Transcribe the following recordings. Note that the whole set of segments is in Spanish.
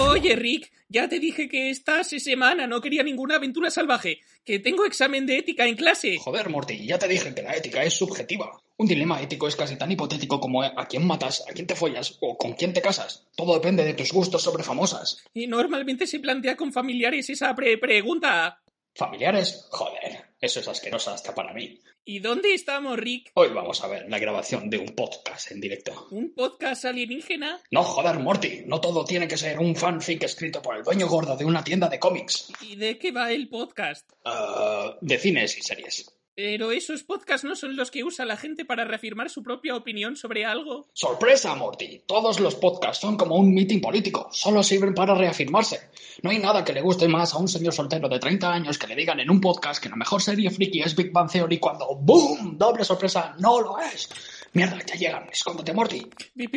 Oye, Rick, ya te dije que esta semana no quería ninguna aventura salvaje, que tengo examen de ética en clase. Joder, Morty, ya te dije que la ética es subjetiva. Un dilema ético es casi tan hipotético como a quién matas, a quién te follas o con quién te casas. Todo depende de tus gustos sobre famosas. Y normalmente se plantea con familiares esa pre pregunta. ¿Familiares? Joder, eso es asqueroso hasta para mí. ¿Y dónde estamos, Rick? Hoy vamos a ver la grabación de un podcast en directo. ¿Un podcast alienígena? No, joder, Morty, no todo tiene que ser un fanfic escrito por el dueño gordo de una tienda de cómics. ¿Y de qué va el podcast? Uh, de cines y series. Pero esos podcasts no son los que usa la gente para reafirmar su propia opinión sobre algo. ¡Sorpresa, Morty! Todos los podcasts son como un meeting político, solo sirven para reafirmarse. No hay nada que le guste más a un señor soltero de 30 años que le digan en un podcast que la mejor serie friki es Big Bang Theory cuando ¡BOOM! Doble sorpresa, no lo es. Mierda, ya llegan, escóndete, Morty.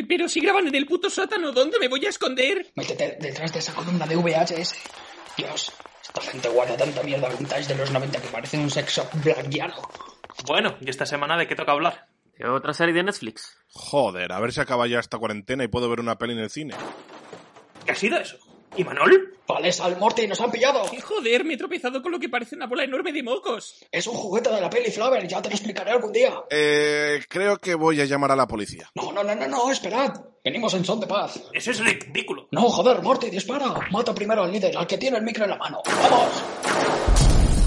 Pero si graban en el puto sótano, ¿dónde me voy a esconder? Métete detrás de esa columna de VHS. Dios, esta gente guarda tanta mierda vintage de los 90 que parece un sex shop blackiano. Bueno, ¿y esta semana de qué toca hablar? ¿De otra serie de Netflix? Joder, a ver si acaba ya esta cuarentena y puedo ver una peli en el cine. ¿Qué ha sido eso? ¿Y Manol? Vale, Sal Morty, nos han pillado. ¡Qué joder! Me he tropezado con lo que parece una bola enorme de mocos. Es un juguete de la peli Flaver, ya te lo explicaré algún día. Eh, creo que voy a llamar a la policía. No, no, no, no, no, esperad. Venimos en son de paz. Eso es ridículo. No, joder, Morty, dispara. Mata primero al líder, al que tiene el micro en la mano. ¡Vamos!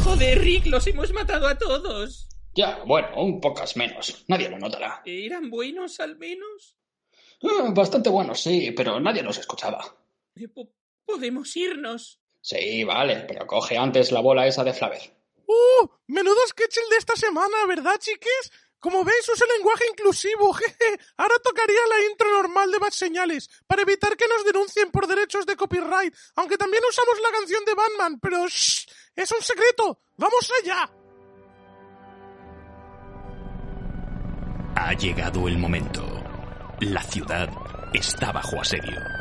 Joder, Rick, los hemos matado a todos. Ya, bueno, un pocas menos. Nadie lo notará. ¿Eran buenos al menos? Ah, bastante buenos, sí, pero nadie los escuchaba. Podemos irnos. Sí, vale, pero coge antes la bola esa de Flaver. ¡Uh! Menudo sketch el de esta semana, ¿verdad, chiques? Como veis, usa lenguaje inclusivo, jeje. Ahora tocaría la intro normal de Bad Señales, para evitar que nos denuncien por derechos de copyright, aunque también usamos la canción de Batman, pero shh, es un secreto. ¡Vamos allá! Ha llegado el momento. La ciudad está bajo asedio.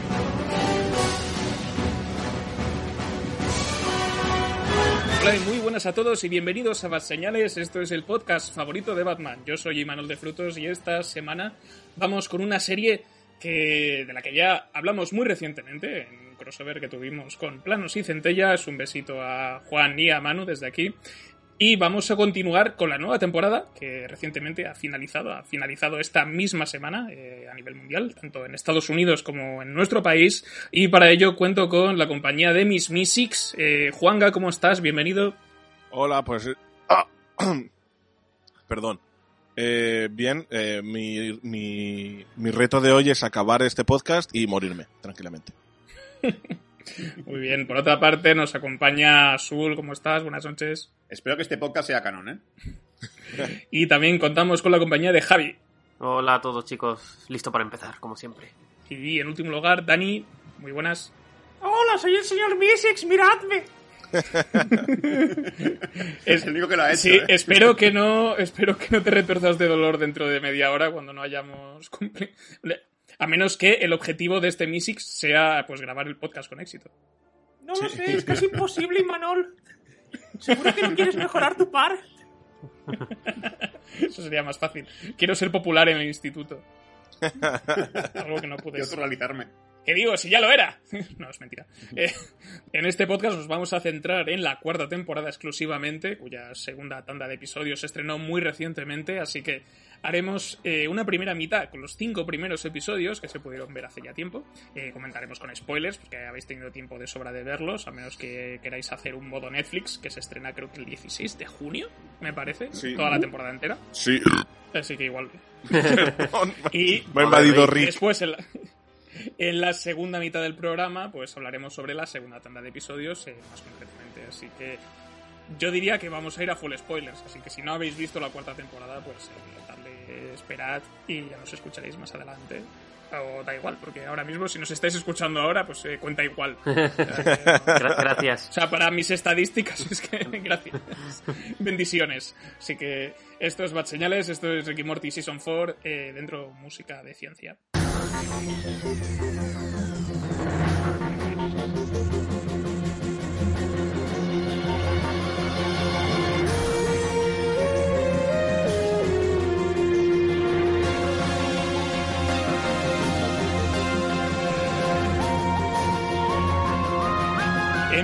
Hola y muy buenas a todos y bienvenidos a Bat Señales. Esto es el podcast favorito de Batman. Yo soy Imanol de Frutos y esta semana vamos con una serie que de la que ya hablamos muy recientemente en un crossover que tuvimos con Planos y Centellas. Un besito a Juan y a Manu desde aquí. Y vamos a continuar con la nueva temporada que recientemente ha finalizado, ha finalizado esta misma semana eh, a nivel mundial, tanto en Estados Unidos como en nuestro país. Y para ello cuento con la compañía de Miss Mystics. Eh, Juanga, ¿cómo estás? Bienvenido. Hola, pues... ah, Perdón. Eh, bien, mi, mi, mi reto de hoy es acabar este podcast y morirme, tranquilamente. Muy bien, por otra parte nos acompaña Azul, ¿cómo estás? Buenas noches. Espero que este podcast sea canon, ¿eh? Y también contamos con la compañía de Javi. Hola a todos chicos, listo para empezar, como siempre. Y en último lugar, Dani, muy buenas. Hola, soy el señor Mystics, miradme. Es el único que lo ha hecho. Sí, ¿eh? espero que no, espero que no te retuerzas de dolor dentro de media hora cuando no hayamos cumplido. A menos que el objetivo de este Mystics sea pues grabar el podcast con éxito. No lo sé, es casi imposible, Manol. ¿Seguro que no quieres mejorar tu par? Eso sería más fácil. Quiero ser popular en el instituto. Algo que no pude realizarme. ¿Qué digo? Si ya lo era. No, es mentira. Eh, en este podcast nos vamos a centrar en la cuarta temporada exclusivamente, cuya segunda tanda de episodios se estrenó muy recientemente, así que haremos eh, una primera mitad con los cinco primeros episodios que se pudieron ver hace ya tiempo. Eh, comentaremos con spoilers, porque habéis tenido tiempo de sobra de verlos, a menos que queráis hacer un modo Netflix, que se estrena creo que el 16 de junio, me parece, Sí. toda la temporada entera. Sí. Así que igual. Y Me ha invadido Rick. Después, en la, en la segunda mitad del programa, pues hablaremos sobre la segunda tanda de episodios, eh, más concretamente. Así que yo diría que vamos a ir a full spoilers. Así que si no habéis visto la cuarta temporada, pues eh, darle esperad y ya nos escucharéis más adelante o da igual, porque ahora mismo, si nos estáis escuchando ahora, pues eh, cuenta igual. Gra- Gracias. O sea, para mis estadísticas, es que gracias. Bendiciones. Así que esto es Bad Señales, esto es Ricky Morty Season 4, eh, dentro música de ciencia.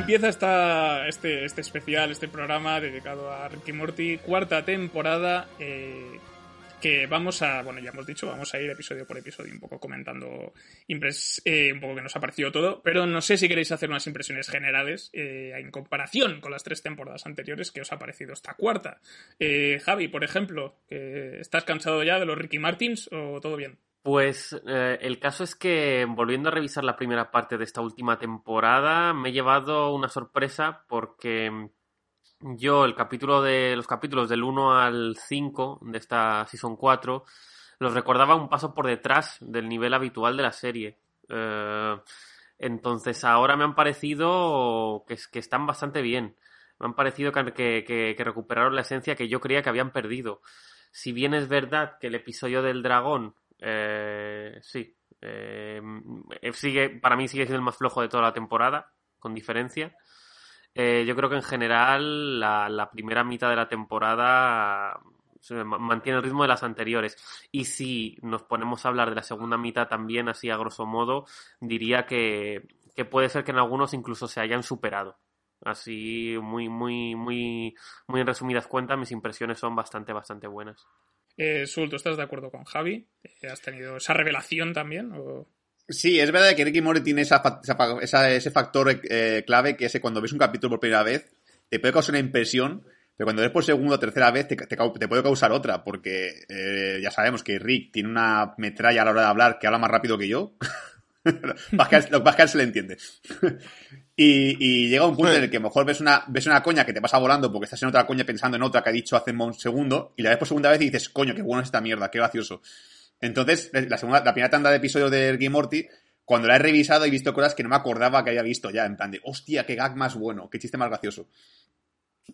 Empieza esta, este, este especial, este programa dedicado a Ricky Morty, cuarta temporada, eh, que vamos a, bueno, ya hemos dicho, vamos a ir episodio por episodio un poco comentando impres- eh, un poco que nos ha parecido todo, pero no sé si queréis hacer unas impresiones generales eh, en comparación con las tres temporadas anteriores que os ha parecido esta cuarta. Eh, Javi, por ejemplo, que ¿estás cansado ya de los Ricky Martins o todo bien? Pues eh, el caso es que, volviendo a revisar la primera parte de esta última temporada, me he llevado una sorpresa porque yo el capítulo de los capítulos del 1 al 5 de esta Season 4 los recordaba un paso por detrás del nivel habitual de la serie. Eh, entonces ahora me han parecido que, es- que están bastante bien. Me han parecido que recuperaron la esencia que yo creía que habían perdido. Si bien es verdad que el episodio del dragón, eh, sí, eh, sigue, para mí sigue siendo el más flojo de toda la temporada, con diferencia. Eh, yo creo que en general la, primera mitad de la temporada mantiene el ritmo de las anteriores. Y si nos ponemos a hablar de la segunda mitad también, así a grosso modo, diría que, que puede ser que en algunos incluso se hayan superado. Así, muy, muy, muy, muy en resumidas cuentas, mis impresiones son bastante, bastante buenas. Eh, Sul, ¿tú estás de acuerdo con Javi? Eh, ¿Has tenido esa revelación también? Sí, es verdad que Ricky Morty tiene esa, ese factor eh, clave que es cuando ves un capítulo por primera vez, te puede causar una impresión, pero cuando ves por segunda o tercera vez, te, te te puede causar otra, porque eh, ya sabemos que Rick tiene una metralla a la hora de hablar que habla más rápido que yo. él se le entiende. Y, y llega un punto en el que mejor ves una, ves una coña que te pasa volando porque estás en otra coña pensando en otra que ha dicho hace un segundo, y la ves por segunda vez y dices, coño, qué bueno es esta mierda, qué gracioso. Entonces, la segunda, la primera tanda de episodios de Ricky Morty, cuando la he revisado he visto cosas que no me acordaba que había visto ya, en plan de, hostia, qué gag más bueno, qué chiste más gracioso.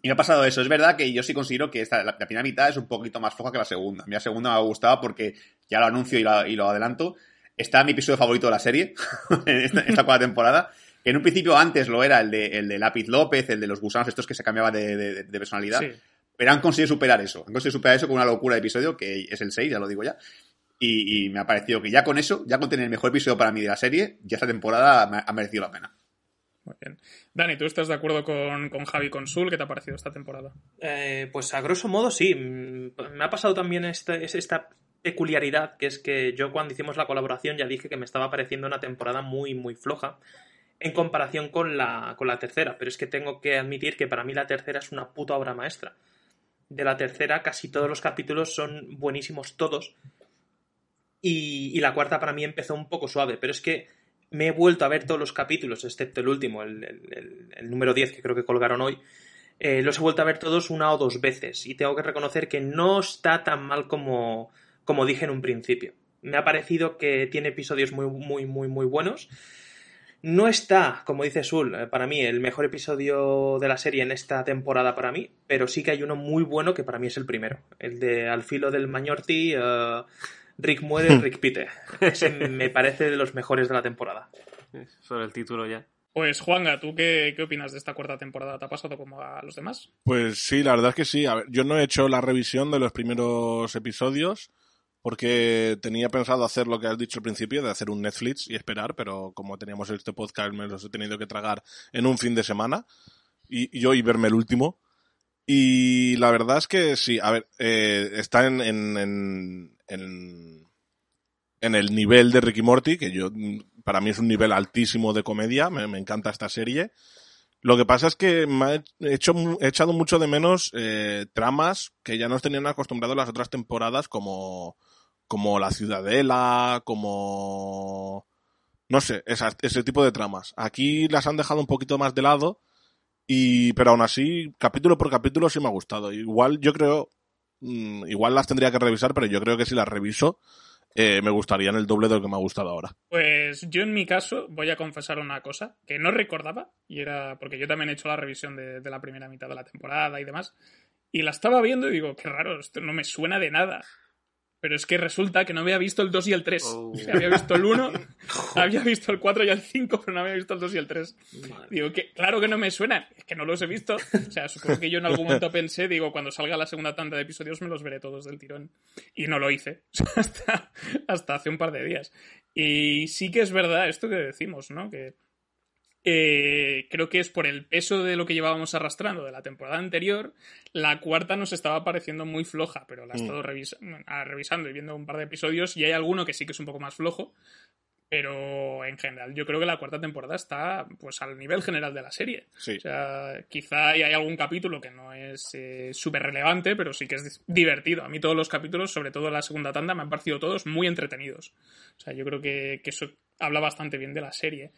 Y me ha pasado eso. Es verdad que yo sí considero que esta, la, la primera mitad es un poquito más floja que la segunda. A mí la segunda me ha gustado porque, ya lo anuncio y, la- y lo adelanto, está mi episodio favorito de la serie, esta, esta cuarta temporada. Que en un principio antes lo era el de, el de Lápiz López, el de los gusanos estos que se cambiaban de, de- de personalidad. Sí. Pero han conseguido superar eso. Han conseguido superar eso con una locura de episodio, que es el 6, ya lo digo ya. Y, y me ha parecido que ya con eso, ya con tener el mejor episodio para mí de la serie, ya esta temporada me ha- ha merecido la pena. Muy bien. Dani, ¿tú estás de acuerdo con, con Javi y con Sul? ¿Qué te ha parecido esta temporada? Eh, pues a grosso modo sí. Mm, Me ha pasado también esta, es- esta peculiaridad, que es que yo cuando hicimos la colaboración ya dije que me estaba pareciendo una temporada muy, muy floja en comparación con la, con la tercera. Pero es que tengo que admitir que para mí la tercera es una puta obra maestra. De la tercera casi todos los capítulos son buenísimos todos. Y, la cuarta para mí empezó un poco suave, pero es que me he vuelto a ver todos los capítulos, excepto el último, el número 10 que creo que colgaron hoy. Eh, los he vuelto a ver todos una o dos veces y tengo que reconocer que no está tan mal como, como dije en un principio. Me ha parecido que tiene episodios muy, muy, muy, muy buenos. No está, como dice Sul, eh, para mí el mejor episodio de la serie en esta temporada para mí, pero sí que hay uno muy bueno que para mí es el primero. El de Al filo del Mañorti, eh, Rick muere, Rick pite. Ese me parece de los mejores de la temporada. Sobre el título ya. Pues Juanga, ¿tú qué, qué opinas de esta cuarta temporada? ¿Te ha pasado como a los demás? Pues sí, la verdad es que sí. A ver, yo no he hecho la revisión de los primeros episodios porque tenía pensado hacer lo que has dicho al principio, de hacer un Netflix y esperar, pero como teníamos este podcast me los he tenido que tragar en un fin de semana y, y hoy verme el último. Y la verdad es que sí, a ver, eh, está en, en, en, el nivel de Ricky Morty, que yo para mí es un nivel altísimo de comedia, me, encanta esta serie. Lo que pasa es que me ha hecho, he echado mucho de menos eh, tramas que ya nos tenían acostumbrados las otras temporadas, como, como La Ciudadela, como. No sé, ese tipo de tramas. Aquí las han dejado un poquito más de lado, y pero aún así, capítulo por capítulo sí me ha gustado. Igual yo creo. mm, igual las tendría que revisar, pero yo creo que si las reviso, eh, me gustarían el doble de lo que me ha gustado ahora. Pues yo en mi caso voy a confesar una cosa que no recordaba, y era porque yo también he hecho la revisión de, de la primera mitad de la temporada y demás, y la estaba viendo y digo, qué raro, esto no me suena de nada. Pero es que resulta que no había visto el 2 y el 3. Oh. O sea, había visto el 1, había visto el 4 y el 5, pero no había visto el 2 y el 3. Digo, que claro que no me suenan, es que no los he visto. O sea, supongo que yo en algún momento pensé, digo, cuando salga la segunda tanda de episodios me los veré todos del tirón. Y no lo hice. Hasta, hasta hace un par de días. Y sí que es verdad esto que decimos, ¿no? Que eh, creo que es por el peso de lo que llevábamos arrastrando de la temporada anterior, la cuarta nos estaba pareciendo muy floja, pero la he Mm. estado revisa- ah, revisando y viendo un par de episodios y hay alguno que sí que es un poco más flojo, pero en general yo creo que la cuarta temporada está pues al nivel general de la serie. Sí. O sea, quizá hay algún capítulo que no es eh, súper relevante, pero sí que es divertido. A mí todos los capítulos, sobre todo la segunda tanda, me han parecido todos muy entretenidos. O sea, yo creo que, que eso habla bastante bien de la serie.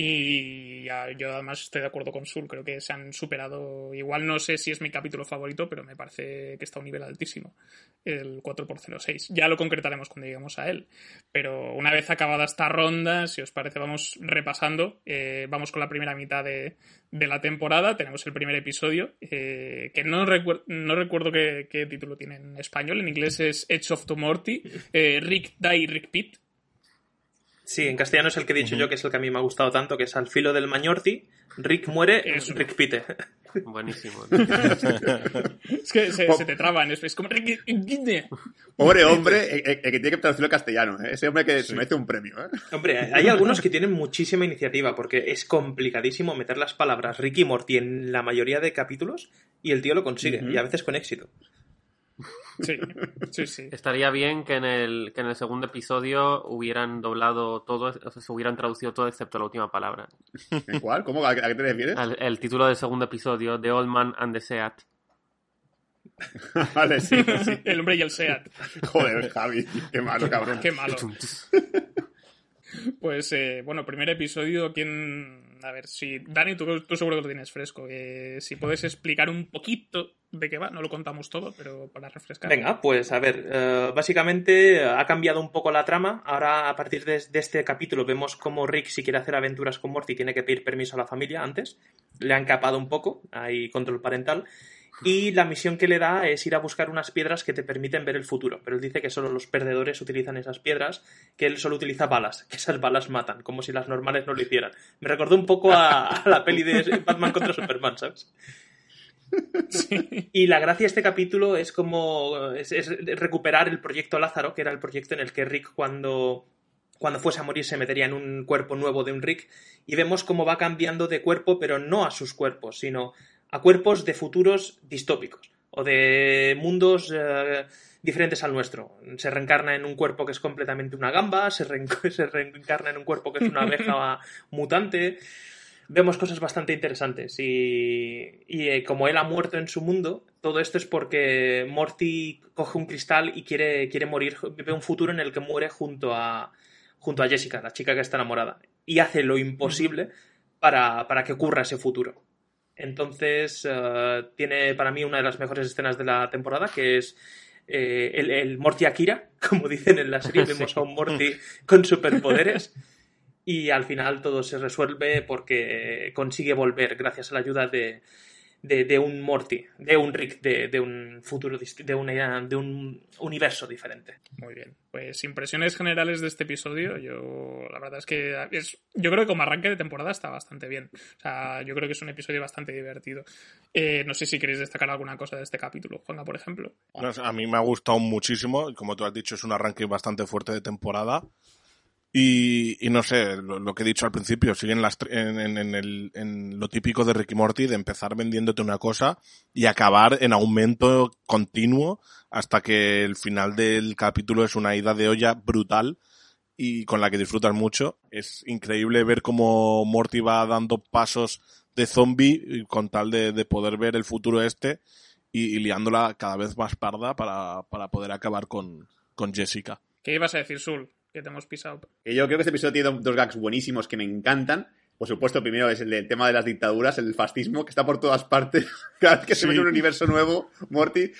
Y yo además estoy de acuerdo con Sul, creo que se han superado. Igual no sé si es mi capítulo favorito, pero me parece que está a un nivel altísimo. El 4x06. Ya lo concretaremos cuando lleguemos a él. Pero una vez acabada esta ronda, si os parece, vamos repasando. Eh, vamos con la primera mitad de, de la temporada. Tenemos el primer episodio, eh, que no, no recuerdo qué, título tiene en español. En inglés es Edge of Tomorty. Eh, Rick Die, Rick Pitt. Sí, en castellano es el que he dicho yo, que es el que a mí me ha gustado tanto, que es Al filo del Mañorti, Rick muere, Eso. Rick pite. Buenísimo. Es que se, Po- se te traban. Es, es como Rick. Pobre hombre, el, el que tiene que traducirlo al castellano. ¿eh? Ese hombre que se merece un premio. ¿eh? Hombre, hay algunos que tienen muchísima iniciativa, porque es complicadísimo meter las palabras Rick y Morty en la mayoría de capítulos, y el tío lo consigue, y a veces con éxito. Sí, sí, sí. Estaría bien que en el, que en el segundo episodio hubieran doblado todo, o sea, se hubieran traducido todo excepto la última palabra. ¿En cuál? ¿Cómo? ¿A qué, a qué te refieres? El, el título del segundo episodio, The Old Man and the Seat. vale, sí, sí. El hombre y el SEAT. Joder, Javi, qué malo, cabrón. Qué malo. Pues eh, bueno, primer episodio, ¿quién...? A ver, si... Dani, tú, seguro que lo tienes fresco. si puedes explicar un poquito de qué va, no lo contamos todo, pero para refrescar. Venga, pues a ver, eh, básicamente ha cambiado un poco la trama. Ahora, a partir de, de este capítulo, vemos cómo Rick, si quiere hacer aventuras con Morty, tiene que pedir permiso a la familia antes. Le han capado un poco, hay control parental. Y la misión que le da es ir a buscar unas piedras que te permiten ver el futuro. Pero él dice que solo los perdedores utilizan esas piedras, que él solo utiliza balas, que esas balas matan, como si las normales no lo hicieran. Me recordó un poco a, a la peli de Batman contra Superman, ¿sabes? Y la gracia de este capítulo es como es, es recuperar el proyecto Lázaro, que era el proyecto en el que Rick cuando, cuando fuese a morir se metería en un cuerpo nuevo de un Rick y vemos cómo va cambiando de cuerpo, pero no a sus cuerpos, sino a cuerpos de futuros distópicos o de mundos eh, diferentes al nuestro. Se reencarna en un cuerpo que es completamente una gamba, se, reen- se reencarna en un cuerpo que es una abeja mutante vemos cosas bastante interesantes y, y, eh, como él ha muerto en su mundo, todo esto es porque Morty coge un cristal y quiere, quiere morir, ve un futuro en el que muere junto a, junto a Jessica, la chica que está enamorada, y hace lo imposible para, para que ocurra ese futuro. Entonces, eh, tiene para mí una de las mejores escenas de la temporada, que es eh, el, el Morty Akira, como dicen en la serie, vemos a un Morty con superpoderes y al final todo se resuelve porque consigue volver gracias a la ayuda de, de, de un Morty, de un Rick, de, de un futuro, de, una, de un universo diferente. Muy bien. Pues impresiones generales de este episodio. Yo, la verdad es que es, yo creo que como arranque de temporada está bastante bien. O sea, yo creo que es un episodio bastante divertido. Eh, no sé si queréis destacar alguna cosa de este capítulo, Juanga, por ejemplo. A mí me ha gustado muchísimo, y como tú has dicho, es un arranque bastante fuerte de temporada. Y, y no sé, lo, que he dicho al principio, siguen las, en, en- en el- en lo típico de Ricky Morty, de empezar vendiéndote una cosa y acabar en aumento continuo hasta que el final del capítulo es una ida de olla brutal y con la que disfrutas mucho. Es increíble ver cómo Morty va dando pasos de zombie con tal de, de poder ver el futuro este y, y liándola cada vez más parda para, para poder acabar con, con Jessica. ¿Qué ibas a decir, Sul? Que te hemos pisado. Que yo creo que este episodio tiene dos gags buenísimos que me encantan. Por supuesto, primero es el del tema de las dictaduras, el fascismo, que está por todas partes. Cada vez que se Sí. ve un universo nuevo, Morty, eh,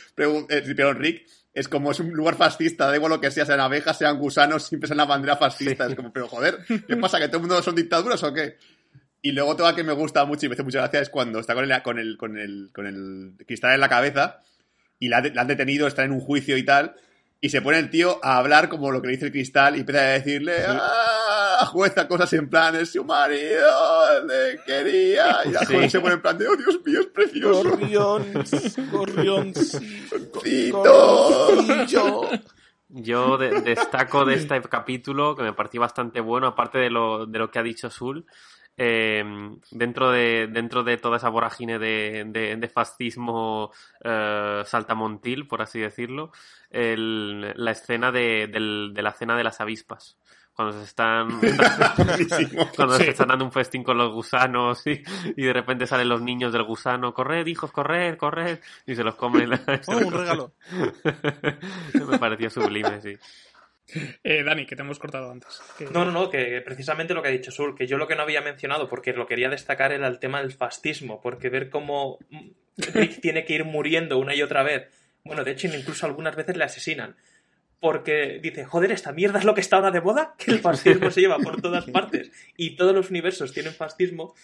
perdón, Rick, es como es un lugar fascista, da igual lo que sea, sean abejas, sean gusanos, siempre es una bandera fascista. Es como, pero joder, ¿qué pasa? ¿Que todo el mundo son dictaduras o qué? Y luego toda que me gusta mucho y me hace mucha gracia es cuando está con el, con el, con el, con el cristal en la cabeza y la, la han detenido, está en un juicio y tal, y se pone el tío a hablar como lo que le dice el cristal y empieza a decirle, ¡ah! Jueza cosas en plan, es su marido, le quería, y la Sí. se pone en plan de, oh Dios mío, es precioso, Gorrión, gorrión, Cito. Yo de- destaco de este capítulo, que me pareció bastante bueno, aparte de lo, de lo que ha dicho Sul, eh, dentro, de, dentro de toda esa vorágine de, de- de fascismo eh, saltamontil, por así decirlo, el- la escena de, del- de la cena de las avispas. Cuando se están cuando Sí. se están dando un festín con los gusanos y, y de repente salen los niños del gusano, corred hijos, corred, corred, y se los comen. Oh, un regalo. Me pareció sublime, sí. Eh, Dani, que te hemos cortado antes. Que- No, no, no, que precisamente lo que ha dicho Sul, que yo lo que no había mencionado, porque lo quería destacar, era el tema del fascismo, porque ver cómo Rick tiene que ir muriendo una y otra vez, bueno, de hecho, incluso algunas veces le asesinan, porque dice, joder, esta mierda es lo que está ahora de moda, que el fascismo se lleva por todas partes y todos los universos tienen fascismo,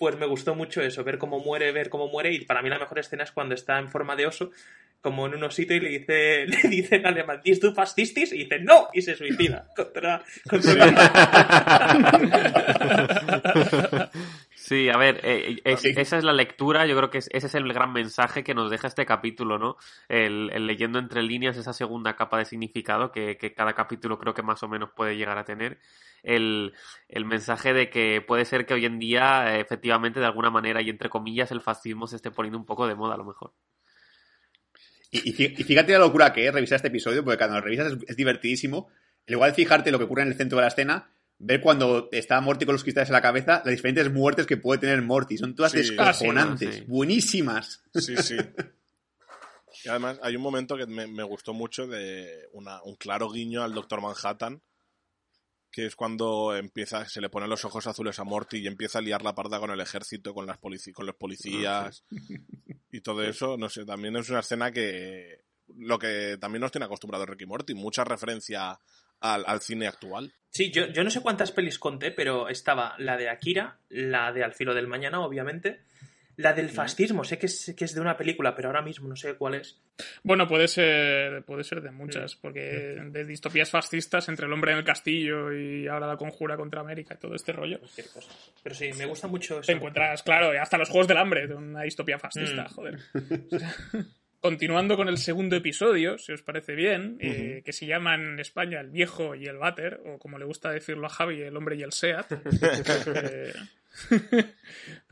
pues me gustó mucho eso, ver cómo muere, ver cómo muere, y para mí la mejor escena es cuando está en forma de oso, como en un osito, y le dice, le dice en alemán, ¿Dis du fascistis? Y dice, no, y se suicida contra, contra Sí, a ver, eh, es- Sí. esa es la lectura, yo creo que es- ese es el gran mensaje que nos deja este capítulo, ¿no? El, el leyendo entre líneas esa segunda capa de significado que, que cada capítulo creo que más o menos puede llegar a tener. El, el mensaje de que puede ser que hoy en día, eh, efectivamente, de alguna manera, y entre comillas, el fascismo se esté poniendo un poco de moda a lo mejor. Y, y fí- y fíjate la locura que es revisar este episodio, porque cuando lo revisas es, es divertidísimo. Al igual fijarte lo que ocurre en el centro de la escena, ver cuando está Morty con los cristales en la cabeza, las diferentes muertes que puede tener Morty. Son todas Sí. descojonantes, Ah, sí. buenísimas. Sí, sí. Y además hay un momento que me, me gustó mucho de una- un claro guiño al Doctor Manhattan, que es cuando empieza, se le ponen los ojos azules a Morty y empieza a liar la parda con el ejército, con, las con los policías y todo eso. No sé, también es una escena que lo que también nos tiene acostumbrado Ricky Morty, mucha referencia al, al cine actual. Sí, yo, yo no sé cuántas pelis conté, pero estaba la de Akira, la de Al filo del mañana, obviamente, la del fascismo, sé que es, que es de una película, pero ahora mismo no sé cuál es. Bueno, puede ser, puede ser de muchas, porque de distopías fascistas entre el hombre en el castillo y ahora la conjura contra América y todo este rollo. Pero sí, me gusta mucho Te eso. encuentras, claro, hasta los Juegos del Hambre, de una distopía fascista, Mm. joder. Continuando con el segundo episodio, si os parece bien, eh, que se llama en España El viejo y el váter, o como le gusta decirlo a Javi, El hombre y el Seat. Eh,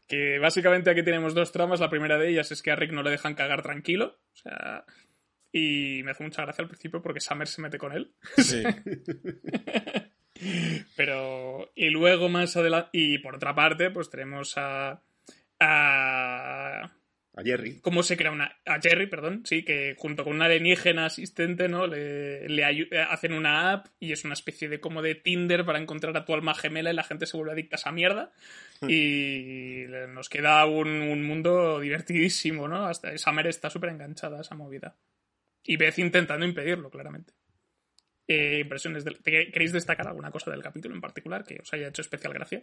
que básicamente aquí tenemos dos tramas. La primera de ellas es que a Rick no le dejan cagar tranquilo. O sea. Y me hace mucha gracia al principio porque Summer se mete con él. Sí. Pero. Y luego más adelante. Y por otra parte, pues tenemos a. a A Jerry. cómo se crea una. A Jerry, perdón, sí, que junto con una alienígena asistente, ¿no? Le, le ayu- eh, hacen una app y es una especie de como de Tinder para encontrar a tu alma gemela y la gente se vuelve adicta a esa mierda. Y le- nos queda un, un mundo divertidísimo, ¿no? Hasta Summer está súper enganchada a esa movida. Y Beth intentando impedirlo, claramente. Eh, impresiones ¿te- ¿Queréis destacar alguna cosa del capítulo en particular que os haya hecho especial gracia?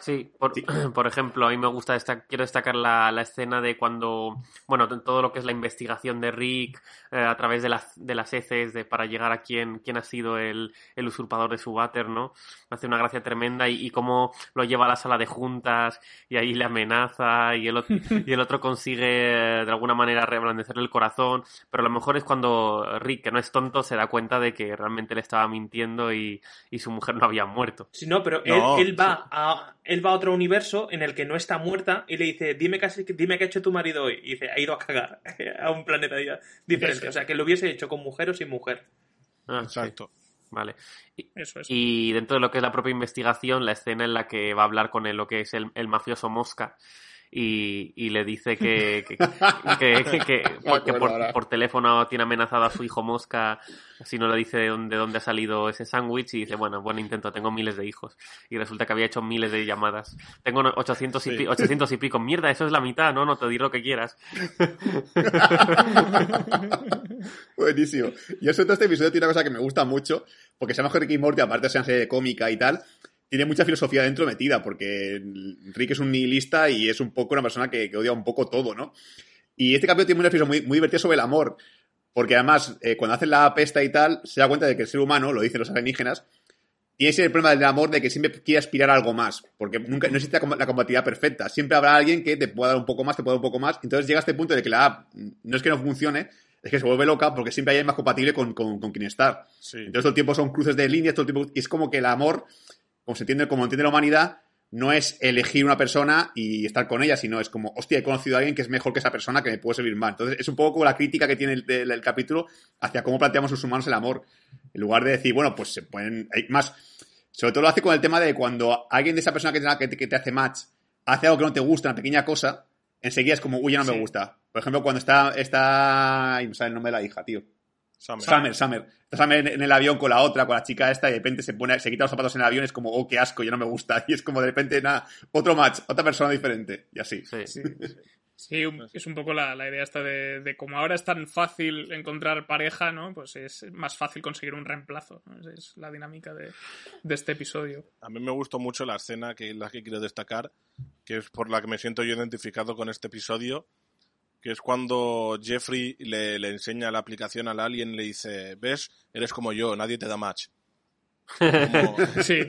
Sí, por, por ejemplo, a mí me gusta, desta- quiero destacar la, la escena de cuando, bueno, todo lo que es la investigación de Rick eh, a través de las, de las heces de, para llegar a quién, quién ha sido el, el usurpador de su váter, ¿no? Me hace una gracia tremenda y, y cómo lo lleva a la sala de juntas y ahí le amenaza y el, ot- y el otro consigue eh, de alguna manera reblandecerle el corazón, pero lo mejor es cuando Rick, que no es tonto, se da cuenta de que realmente le estaba mintiendo y, y su mujer no había muerto. Sí, no, pero No, él, él va a, él va a otro universo en el que no está muerta y le dice, dime qué, has- dime qué ha hecho tu marido hoy. Y dice, ha ido a cagar a un planeta diferente. Eso. O sea, que lo hubiese hecho con mujer o sin mujer. Ah, sí. Exacto. Vale. Y, Eso es. y dentro de lo que es la propia investigación, la escena en la que va a hablar con el, lo que es el, el mafioso Mosca y, y le dice que, que, que, que- que- Me acuerdo que por, teléfono tiene amenazado a su hijo Mosca si no le dice de dónde, de dónde ha salido ese sándwich y dice, bueno, buen intento, tengo miles de hijos. Y resulta que había hecho miles de llamadas. Tengo 800 y, Sí. pi- 800 y pico. Mierda, eso es la mitad, ¿no? No te diré lo que quieras. Buenísimo. Y eso, todo este episodio tiene una cosa que me gusta mucho, porque se llama que Rick y Morty, aparte de ser una serie de cómica y tal, tiene mucha filosofía dentro metida, porque Rick es un nihilista y es un poco una persona que, que odia un poco todo, ¿no? Y este capítulo tiene una filosofía muy, muy divertida sobre el amor, porque además, eh, cuando hacen la pesta y tal, se da cuenta de que el ser humano, lo dicen los alienígenas, tiene ese problema del amor de que siempre quiere aspirar a algo más, porque nunca no existe la com- la compatibilidad perfecta. Siempre habrá alguien que te pueda dar un poco más, te pueda dar un poco más. Entonces llega a este punto de que la app no es que no funcione, es que se vuelve loca porque siempre hay alguien más compatible con, con, con quien estar. Sí. Entonces todo el tiempo son cruces de líneas, todo el tiempo. Y es como que el amor, como se entiende, como entiende la humanidad, no es elegir una persona y estar con ella, sino es como, hostia, he conocido a alguien que es mejor que esa persona que me puede servir más. Entonces es un poco como la crítica que tiene el, el- el capítulo hacia cómo planteamos los humanos el amor. En lugar de decir, bueno, pues se pueden. Hay más. Sobre todo lo hace con el tema de cuando alguien de esa persona que te, que te- que te hace match hace algo que no te gusta, una pequeña cosa, enseguida es como, uy, ya no me gusta. Por ejemplo, cuando está. está ay, me sale el nombre de la hija, tío. Summer. Summer, Summer. Está Summer en, en el avión con la otra, con la chica esta, y de repente se pone, se quita los zapatos en el avión, es como, oh, qué asco, ya no me gusta. Y es como de repente, nada, otro match, otra persona diferente. Y así. Sí. Sí, Sí, un- es un poco la, la idea esta de, de como ahora es tan fácil encontrar pareja, ¿no? Pues es más fácil conseguir un reemplazo. es la dinámica de, de este episodio. A mí me gustó mucho la escena que es la que quiero destacar, que es por la que me siento yo identificado con este episodio, que es cuando Jeffrey le, le enseña la aplicación al alien y le dice, ves, eres como yo, nadie te da match. Como- Sí,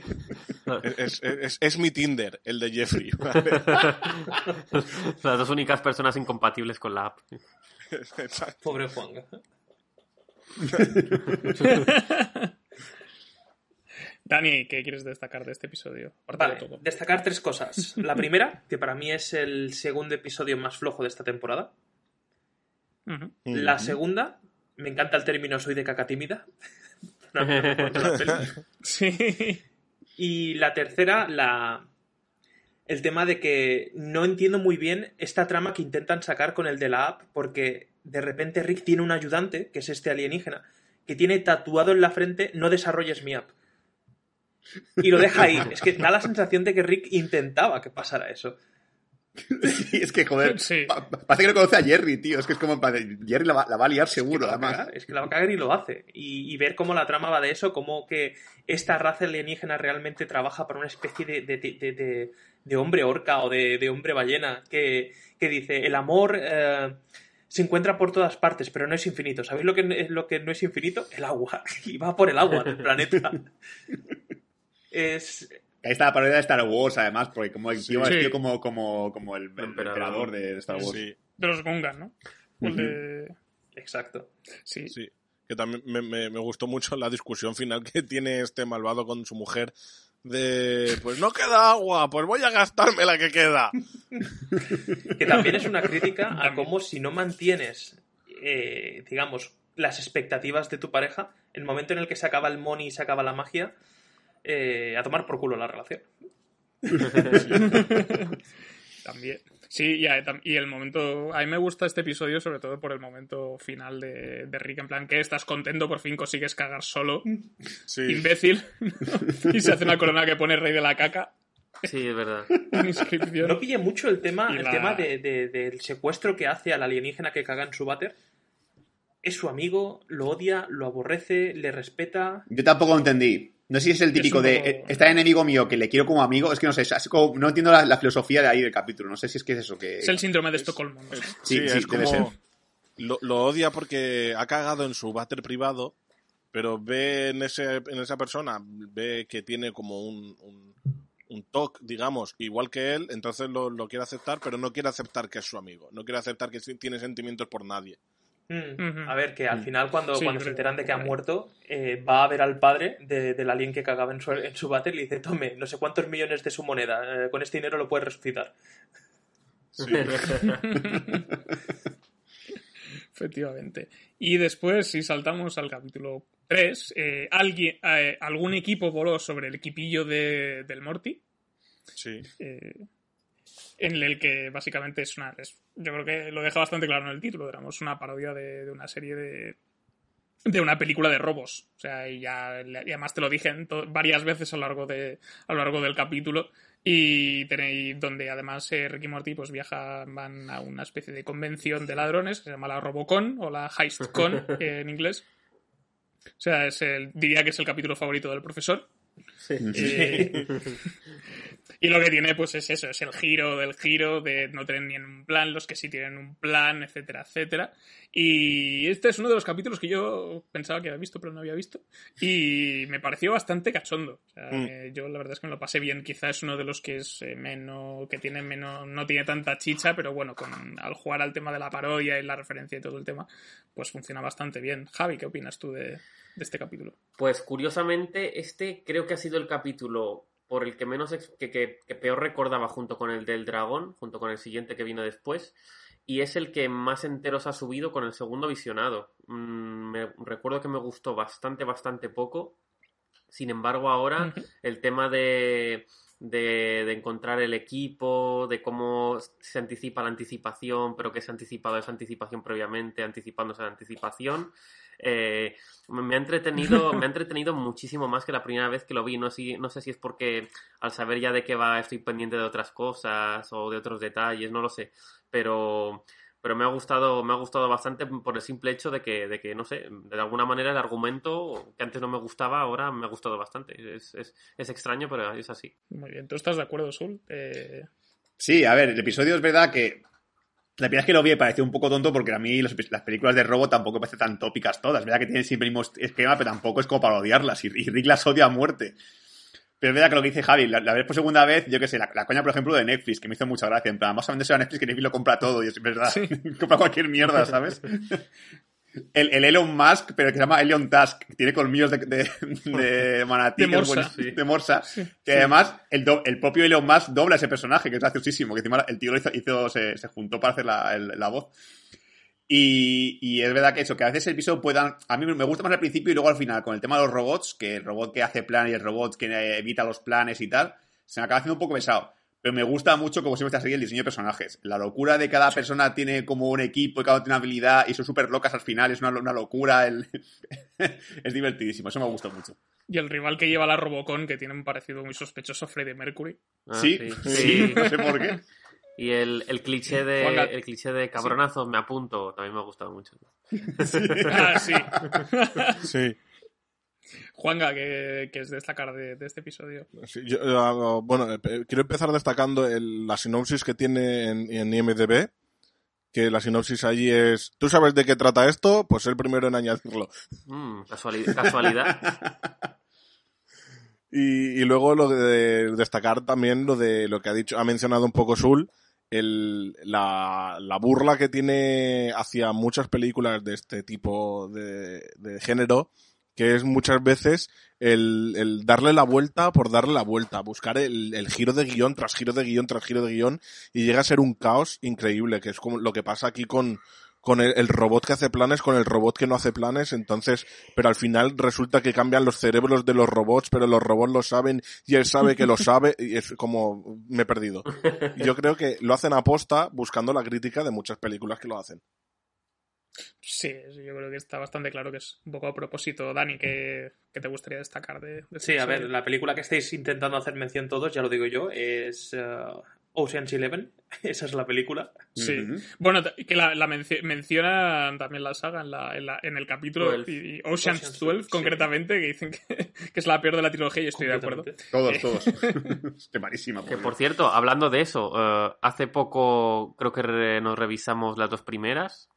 es, es- es mi Tinder, el de Jeffrey. ¿vale? Las dos únicas personas incompatibles con la app. Exacto. Pobre Juan. Dani, ¿qué quieres destacar de este episodio? Aparte Vale, de todo. destacar tres cosas. La primera, que para mí es el segundo episodio más flojo de esta temporada. La segunda, me encanta el término soy de caca tímida. No, no, no, no, la peli. Sí. Y la tercera, la el tema de que no entiendo muy bien esta trama que intentan sacar con el de la app, porque de repente Rick tiene un ayudante, que es este alienígena, que tiene tatuado en la frente no desarrolles mi app. Y lo deja ahí. Es que da la sensación de que Rick intentaba que pasara eso. Sí, es que, joder, Sí. parece que no conoce a Jerry, tío. Es que es como, Jerry la va, la va a liar seguro, que a además. cagar, es que la va a cagar y lo hace. Y, y ver cómo la trama va de eso, cómo que esta raza alienígena realmente trabaja para una especie de, de- de- de- de- de hombre orca o de, de hombre ballena que, que dice, el amor eh, se encuentra por todas partes, pero no es infinito. ¿Sabéis lo que es lo que no es infinito? El agua. Y va por el agua del planeta. Es, Ahí está la parodia de Star Wars, además, porque como el tío Sí. vestido como, como, como el, el Emperador. emperador de Star Wars. Sí, De los Gungan, ¿no? De- exacto. Sí. sí. Que también me, me- me gustó mucho la discusión final que tiene este malvado con su mujer de, pues no queda agua, pues voy a gastarme la que queda. Que también es una crítica a cómo si no mantienes, eh, digamos, las expectativas de tu pareja, el momento en el que se acaba el money y se acaba la magia, eh, a tomar por culo la relación. También. Sí, y, el momento. A mí me gusta este episodio, sobre todo por el momento final de, de Rick. En plan, que estás contento, por fin consigues cagar solo, Sí. imbécil. y se hace una corona que pone rey de la caca Sí, es verdad. No pille mucho el tema, Y el la- tema de- de- del secuestro que hace al alienígena que caga en su váter. Es su amigo, lo odia, lo aborrece, le respeta. Yo tampoco lo entendí. No sé si es el típico un de, poco- eh, está enemigo mío que le quiero como amigo. Es que no sé, es así como- no entiendo la, la filosofía de ahí del capítulo. No sé si es que es eso que... Es el síndrome de Estocolmo. ¿no? Sí, Sí, sí, es debe como ser. lo, lo odia porque ha cagado en su váter privado, pero ve en, ese, en esa persona, ve que tiene como un, un, un TOC, digamos, igual que él, entonces lo, lo quiere aceptar, pero no quiere aceptar que es su amigo, no quiere aceptar que tiene sentimientos por nadie. Mm. A ver, que al final cuando, Sí, cuando se enteran de que ha muerto, eh, va a ver al padre de- del alien que cagaba en su, en su váter y le dice, tome, no sé cuántos millones de su moneda, eh, con este dinero lo puedes resucitar. Efectivamente. Y después, si saltamos al capítulo 3, eh, alguien, eh, algún equipo voló sobre el equipillo de, del Morty. Sí. En el que básicamente es una. es- yo creo que lo deja bastante claro en el título, digamos, una parodia de, de una serie de. de una película de robos. O sea, y ya y además te lo dije varias veces a lo largo de a lo largo del capítulo. Y tenéis donde además eh, Ricky y Morty pues viajan, van a una especie de convención de ladrones, que se llama la Robocon o la HeistCon eh, en inglés. O sea, es el, diría que es el capítulo favorito del profesor. Eh, y lo que tiene, pues es eso, es el giro del giro, de no tener ni un plan, los que sí tienen un plan, etcétera, etcétera. Y este es uno de los capítulos que yo pensaba que había visto, pero no había visto. Y me pareció bastante cachondo. O sea, Mm. eh, yo la verdad es que me lo pasé bien. Quizás es uno de los que es eh, menos, que tiene menos, no tiene tanta chicha, pero bueno, con, al jugar al tema de la parodia y la referencia y todo el tema, pues funciona bastante bien. Javi, ¿qué opinas tú de, de este capítulo? Pues curiosamente, este creo que ha sido el capítulo por el que menos que- que peor recordaba junto con el del dragón, junto con el siguiente que vino después, y es el que más enteros ha subido con el segundo visionado. Mm, me, recuerdo que me gustó bastante, bastante poco. Sin embargo, ahora el tema de, de, de encontrar el equipo, de cómo se anticipa la anticipación, pero que se ha anticipado esa anticipación previamente, anticipándose la anticipación. Eh, me ha entretenido, me ha entretenido muchísimo más que la primera vez que lo vi. No, sé- no sé si es porque al saber ya de qué va estoy pendiente de otras cosas o de otros detalles, no lo sé. Pero, pero me ha gustado, me ha gustado bastante por el simple hecho de que, de que, no sé, de alguna manera el argumento que antes no me gustaba, ahora me ha gustado bastante. Es, es, es extraño, pero es así. Muy bien, ¿tú estás de acuerdo, Sul? Eh, Sí, a ver, el episodio es verdad que la primera vez que lo vi me pareció un poco tonto porque a mí los- las películas de robo tampoco me parecen tan tópicas todas. Es verdad que tienen siempre el mismo esquema, pero tampoco es como para odiarlas. Y, y Rick las odia a muerte. Pero es verdad que lo que dice Javi, la, la ves por segunda vez, yo que sé, la, la coña, por ejemplo, de Netflix, que me hizo mucha gracia. En plan, vamos a venderse a Netflix que Netflix lo compra todo y es verdad. compra cualquier mierda, ¿sabes? El, el Elon Musk, pero que se llama Elon Tusk, que tiene colmillos de, de, de manatí, De que es morsa. de morsa. Que además, el, do- el propio Elon Musk dobla ese personaje, que es graciosísimo, que encima el tío lo hizo, hizo- se, se juntó para hacer la, el- la voz. Y, y es verdad que eso, que a veces el episodio puedan. A mí me gusta más al principio y luego al final, con el tema de los robots, que el robot que hace plan y el robot que eh, evita los planes y tal, se me acaba haciendo un poco pesado. Pero me gusta mucho, como siempre está así, el diseño de personajes. La locura de cada persona tiene como un equipo y cada uno tiene una habilidad y son súper locas al final, es una, una locura. el- es divertidísimo, eso me gusta mucho. y el rival que lleva la Robocon, que tiene un parecido muy sospechoso a Freddie Mercury. Ah, sí, sí, no sé por qué. Y el, el cliché de el cliché de cabronazos me apunto, también me ha gustado mucho. Ah, sí. Sí. Juanga, que, que es destacar de, de este episodio. Sí, yo, eh, bueno, eh, quiero empezar destacando el- la sinopsis que tiene en, en IMDB. Que la sinopsis allí es. ¿Tú sabes de qué trata esto? Pues el primero en añadirlo. Mm, casuali- casualidad. Y, y luego lo de destacar también lo de lo que ha dicho, ha mencionado un poco Sul, el, la, la burla que tiene hacia muchas películas de este tipo de, de género, que es muchas veces el, el darle la vuelta por darle la vuelta, buscar el, el giro de guion tras giro de guion tras giro de guion, y llega a ser un caos increíble, que es como lo que pasa aquí con, con el, el robot que hace planes, con el robot que no hace planes, entonces, pero al final resulta que cambian los cerebros de los robots, pero los robots lo saben y él sabe que lo sabe, y es como, me he perdido. Y yo creo que lo hacen a posta buscando la crítica de muchas películas que lo hacen. Sí, yo creo que está bastante claro que es un poco a propósito, Dani, que, que te gustaría destacar de, de Sí, a ver, la película que estáis intentando hacer mención todos, ya lo digo yo, es eh, Ocean's Eleven. Esa es la película. Sí. Bueno, que la, la menci- mencionan también la saga en, la, en, la- en el capítulo 12. y- y Ocean's, Ocean's 12, 12, sí. concretamente, que dicen que, que es la peor de la trilogía y estoy de acuerdo. Todos, Eh. todos. Estoy malísima. Que por cierto, hablando de eso, eh, hace poco creo que re- nos revisamos las dos primeras.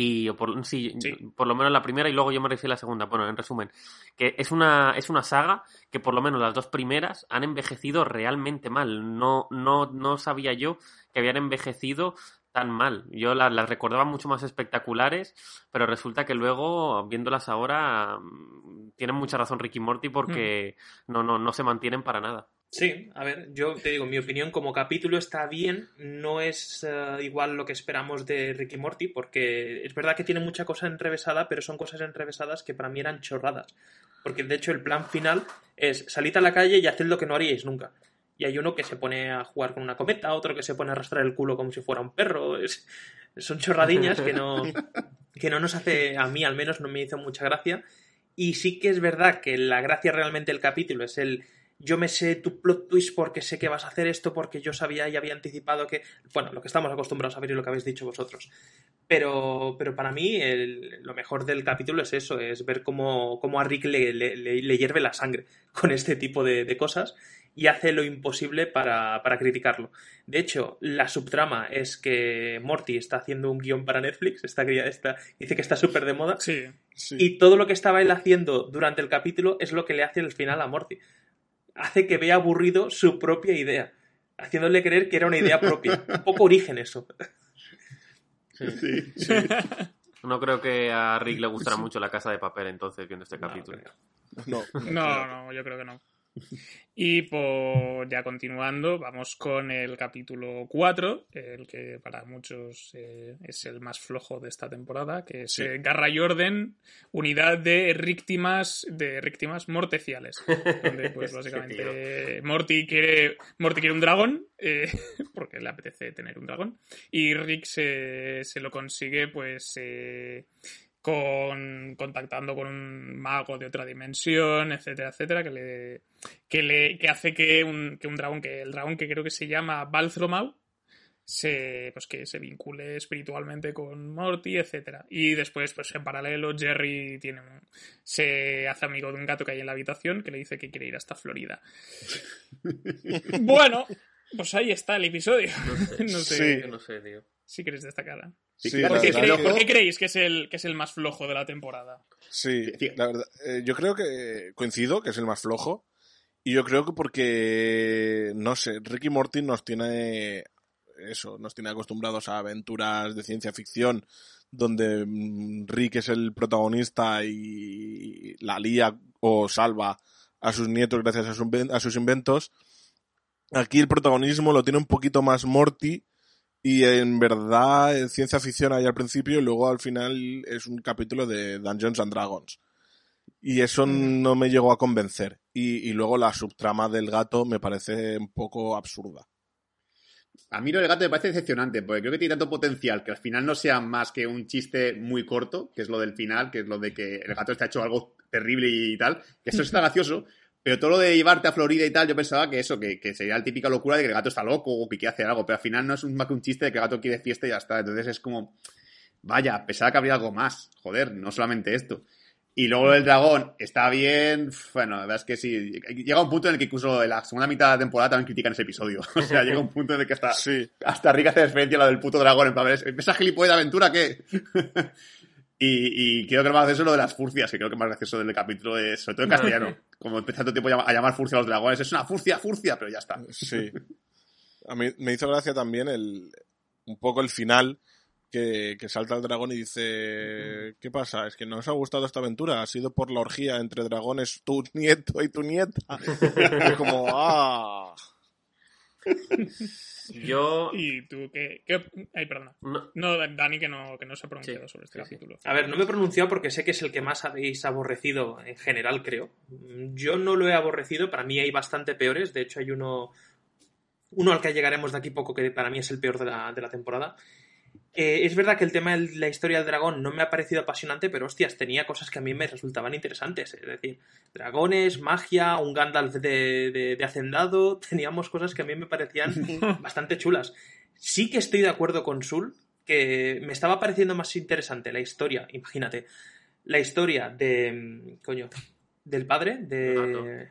Y o por, sí, Sí. por lo menos la primera y luego yo me refiero a la segunda. Bueno, en resumen, que es una, es una saga que por lo menos las dos primeras han envejecido realmente mal. No, no, no sabía yo que habían envejecido tan mal. Yo la- las recordaba mucho más espectaculares, pero resulta que luego, viéndolas ahora, mm, tienen mucha razón Ricky Morty porque no, no, no se mantienen para nada. Sí, a ver, yo te digo, mi opinión como capítulo está bien, no es eh, igual lo que esperamos de Ricky Morty, porque es verdad que tiene mucha cosa enrevesada, pero son cosas enrevesadas que para mí eran chorradas. Porque de hecho el plan final es salid a la calle y haced lo que no haríais nunca. Y hay uno que se pone a jugar con una cometa, otro que se pone a arrastrar el culo como si fuera un perro. Es- son chorradiñas que no, que no nos hace, a mí al menos no me hizo mucha gracia. Y sí que es verdad que la gracia realmente del capítulo es el yo me sé tu plot twist porque sé que vas a hacer esto, porque yo sabía y había anticipado que. Bueno, lo que estamos acostumbrados a ver y lo que habéis dicho vosotros. Pero, pero para mí el- lo mejor del capítulo es eso, es ver cómo, cómo a Rick le, le- le- le hierve la sangre con este tipo de, de cosas y hace lo imposible para, para criticarlo. De hecho, la subtrama es que Morty está haciendo un guion para Netflix, está, está- dice que está súper de moda, Sí. Sí. y todo lo que estaba él haciendo durante el capítulo es lo que le hace al final a Morty. Hace que vea aburrido su propia idea, haciéndole creer que era una idea propia. Un poco origen eso. Sí. No creo que a Rick le gustará mucho la casa de papel entonces viendo este capítulo. No, No, no, yo creo que no. Y por ya continuando, vamos con el capítulo 4, el que para muchos eh, es el más flojo de esta temporada, que es Sí. eh, Garra Jordan, unidad de víctimas de víctimas morteciales. Donde, pues, básicamente, Morty quiere, Morty quiere un dragón, eh, porque le apetece tener un dragón, y Rick se, se lo consigue, pues, con contactando con un mago de otra dimensión, etcétera, etcétera, que le que le que hace que un, que un dragón que el dragón que creo que se llama Balthromau se pues que se vincule espiritualmente con Morty, etcétera. Y después pues en paralelo Jerry tiene un- se hace amigo de un gato que hay en la habitación que le dice que quiere ir hasta Florida. bueno, pues ahí está el episodio. no sé Sí. Yo no sé, tío. si queréis destacar. Sí, ¿Por qué, creéis, que- por qué creéis que es el que es el más flojo de la temporada? Sí, la verdad. eh, yo creo que coincido que es el más flojo. Y yo creo que porque, no sé, Ricky Morty nos tiene eso, nos tiene acostumbrados a aventuras de ciencia ficción donde mm, Rick es el protagonista y la lía o salva a sus nietos gracias a, sus inven- a sus inventos. Aquí el protagonismo lo tiene un poquito más Morty y en verdad en ciencia ficción ahí al principio y luego al final es un capítulo de Dungeons and Dragons. Y eso no me llegó a convencer. Y, y luego la subtrama del gato me parece un poco absurda. A mí lo del gato me parece decepcionante, porque creo que tiene tanto potencial que al final no sea más que un chiste muy corto, que es lo del final, que es lo de que el gato está hecho algo terrible y tal, que eso está gracioso, pero todo lo de llevarte a Florida y tal, yo pensaba que eso, que, que sería la típica locura de que el gato está loco o que quiere hacer algo, pero al final no es un- más que un chiste de que el gato quiere fiesta y ya está. Entonces es como, vaya, pensaba que habría algo más, joder, no solamente esto. Y luego el dragón está bien. Bueno, la verdad es que sí. Llega un punto en el que incluso en la segunda mitad de la temporada también critican ese episodio. O sea, llega un punto en el que hasta, Sí, hasta Rick hace referencia a lo del puto dragón. En plan, ¿ves esa gilipollas de aventura qué? y, y creo que lo más gracioso es lo de las furcias, que creo que lo más gracioso del capítulo es, sobre todo en castellano, como el tiempo a llamar, furcia a los dragones. Es una furcia, furcia, pero ya está. sí. A mí me hizo gracia también el un poco el final que, que salta el dragón y dice ¿qué pasa? Es que no os ha gustado esta aventura, ha sido por la orgía entre dragones tu nieto y tu nieta. Es como, ah. Yo. ¿Y tú qué? qué Ay, perdona. No, No, Dani, que no, que no se ha pronunciado Sí, sobre este sí, sí. capítulo. A ver, no me he pronunciado porque sé que es el que más habéis aborrecido en general, creo. Yo no lo he aborrecido, para mí hay bastante peores. De hecho, hay uno, uno al que llegaremos de aquí poco que para mí es el peor de la, de la temporada. Eh, es verdad que el tema de la historia del dragón no me ha parecido apasionante, pero hostias, tenía cosas que a mí me resultaban interesantes. Es decir, dragones, magia, un Gandalf de, de- de hacendado, teníamos cosas que a mí me parecían bastante chulas. Sí que estoy de acuerdo con Sul, que me estaba pareciendo más interesante la historia, imagínate, la historia de. mm, coño, del padre, de.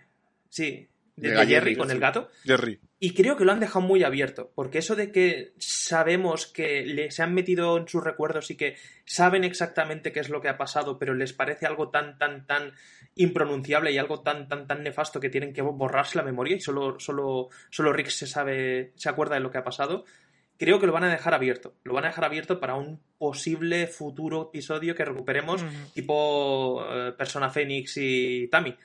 Sí, de, Jerry con el gato. Jerry. Y creo que lo han dejado muy abierto, porque eso de que sabemos que le, se han metido en sus recuerdos y que saben exactamente qué es lo que ha pasado, pero les parece algo tan, tan, tan impronunciable y algo tan, tan, tan nefasto que tienen que borrarse la memoria y solo, solo, solo Rick se sabe, se acuerda de lo que ha pasado. Creo que lo van a dejar abierto. Lo van a dejar abierto para un posible futuro episodio que recuperemos, tipo eh, Persona Fénix y Tami,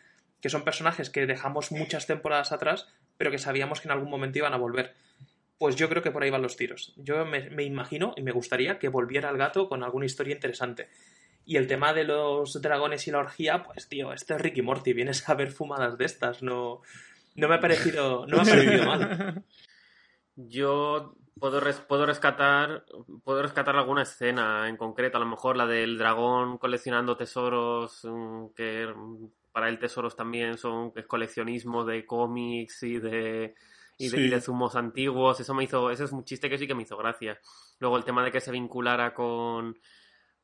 que son personajes que dejamos muchas temporadas atrás, pero que sabíamos que en algún momento iban a volver. Pues yo creo que por ahí van los tiros. Yo me, imagino y me gustaría que volviera el gato con alguna historia interesante. Y el tema de los dragones y la orgía, pues tío, este es Ricky Morty, vienes a ver fumadas de estas, no, No me ha parecido, no me ha parecido mal. Yo puedo, puedo rescatar puedo rescatar alguna escena en concreto, a lo mejor la del dragón coleccionando tesoros, mm, que para él tesoros también son es coleccionismo de cómics y de y de, Sí. y de zumos antiguos, eso me hizo, eso es un chiste que sí que me hizo gracia. Luego el tema de que se vinculara con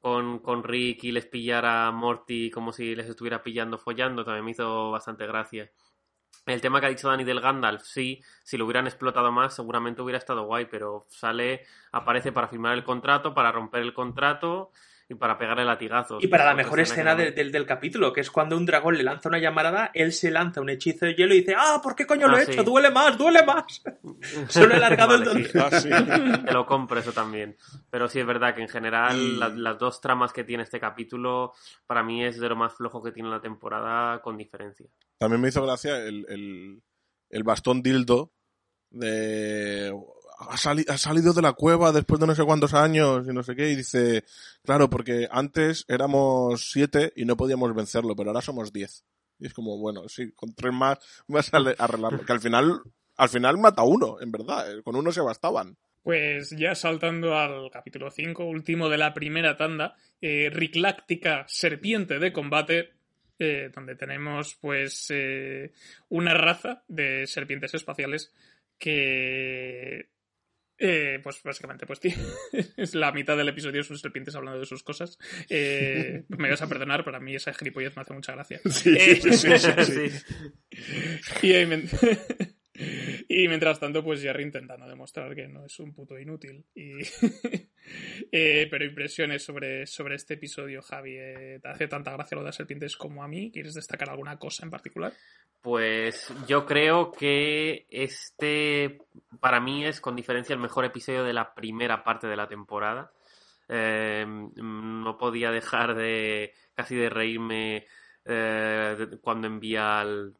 con, con Rick y les pillara a Morty como si les estuviera pillando follando, también me hizo bastante gracia. El tema que ha dicho Dani del Gandalf, sí, si lo hubieran explotado más, seguramente hubiera estado guay, pero sale, aparece para firmar el contrato, para romper el contrato y para pegarle latigazos. Y para la mejor escena de- del, del capítulo, que es cuando un dragón le lanza una llamarada, él se lanza un hechizo de hielo y dice, ah, ¿por qué coño lo Ah, he sí. hecho? Duele más, duele más. Solo he alargado el Vale, dolor. sí. Ah, sí. Te lo compro eso también. Pero sí es verdad que en general Y- la- las dos tramas que tiene este capítulo para mí es de lo más flojo que tiene la temporada con diferencia. También me hizo gracia el, el, el bastón dildo de... Ha, sali- ha salido de la cueva después de no sé cuántos años y no sé qué, y dice, claro, porque antes éramos siete y no podíamos vencerlo, pero ahora somos diez. Y es como, bueno, sí, con tres más vas a arreglarlo. Que al final, al final mata uno, en verdad, eh, con uno se bastaban. Pues ya saltando al capítulo 5, último de la primera tanda, eh, Ricláctica Serpiente de Combate, eh, donde tenemos pues eh, una raza de serpientes espaciales que... eh, pues básicamente, pues tío, es la mitad del episodio son serpientes hablando de sus cosas. Eh, me vas a perdonar, pero a mí esa gilipollez me hace mucha gracia. Eh, y, ahí men- y mientras tanto, pues Jerry intentando demostrar que no es un puto inútil. Y... Eh, pero impresiones sobre, sobre este episodio, Javi. eh, ¿Te hace tanta gracia lo de las serpientes como a mí? ¿Quieres destacar alguna cosa en particular? Pues yo creo que este para mí es con diferencia el mejor episodio de la primera parte de la temporada. Eh, no podía dejar de casi de reírme eh, cuando envía al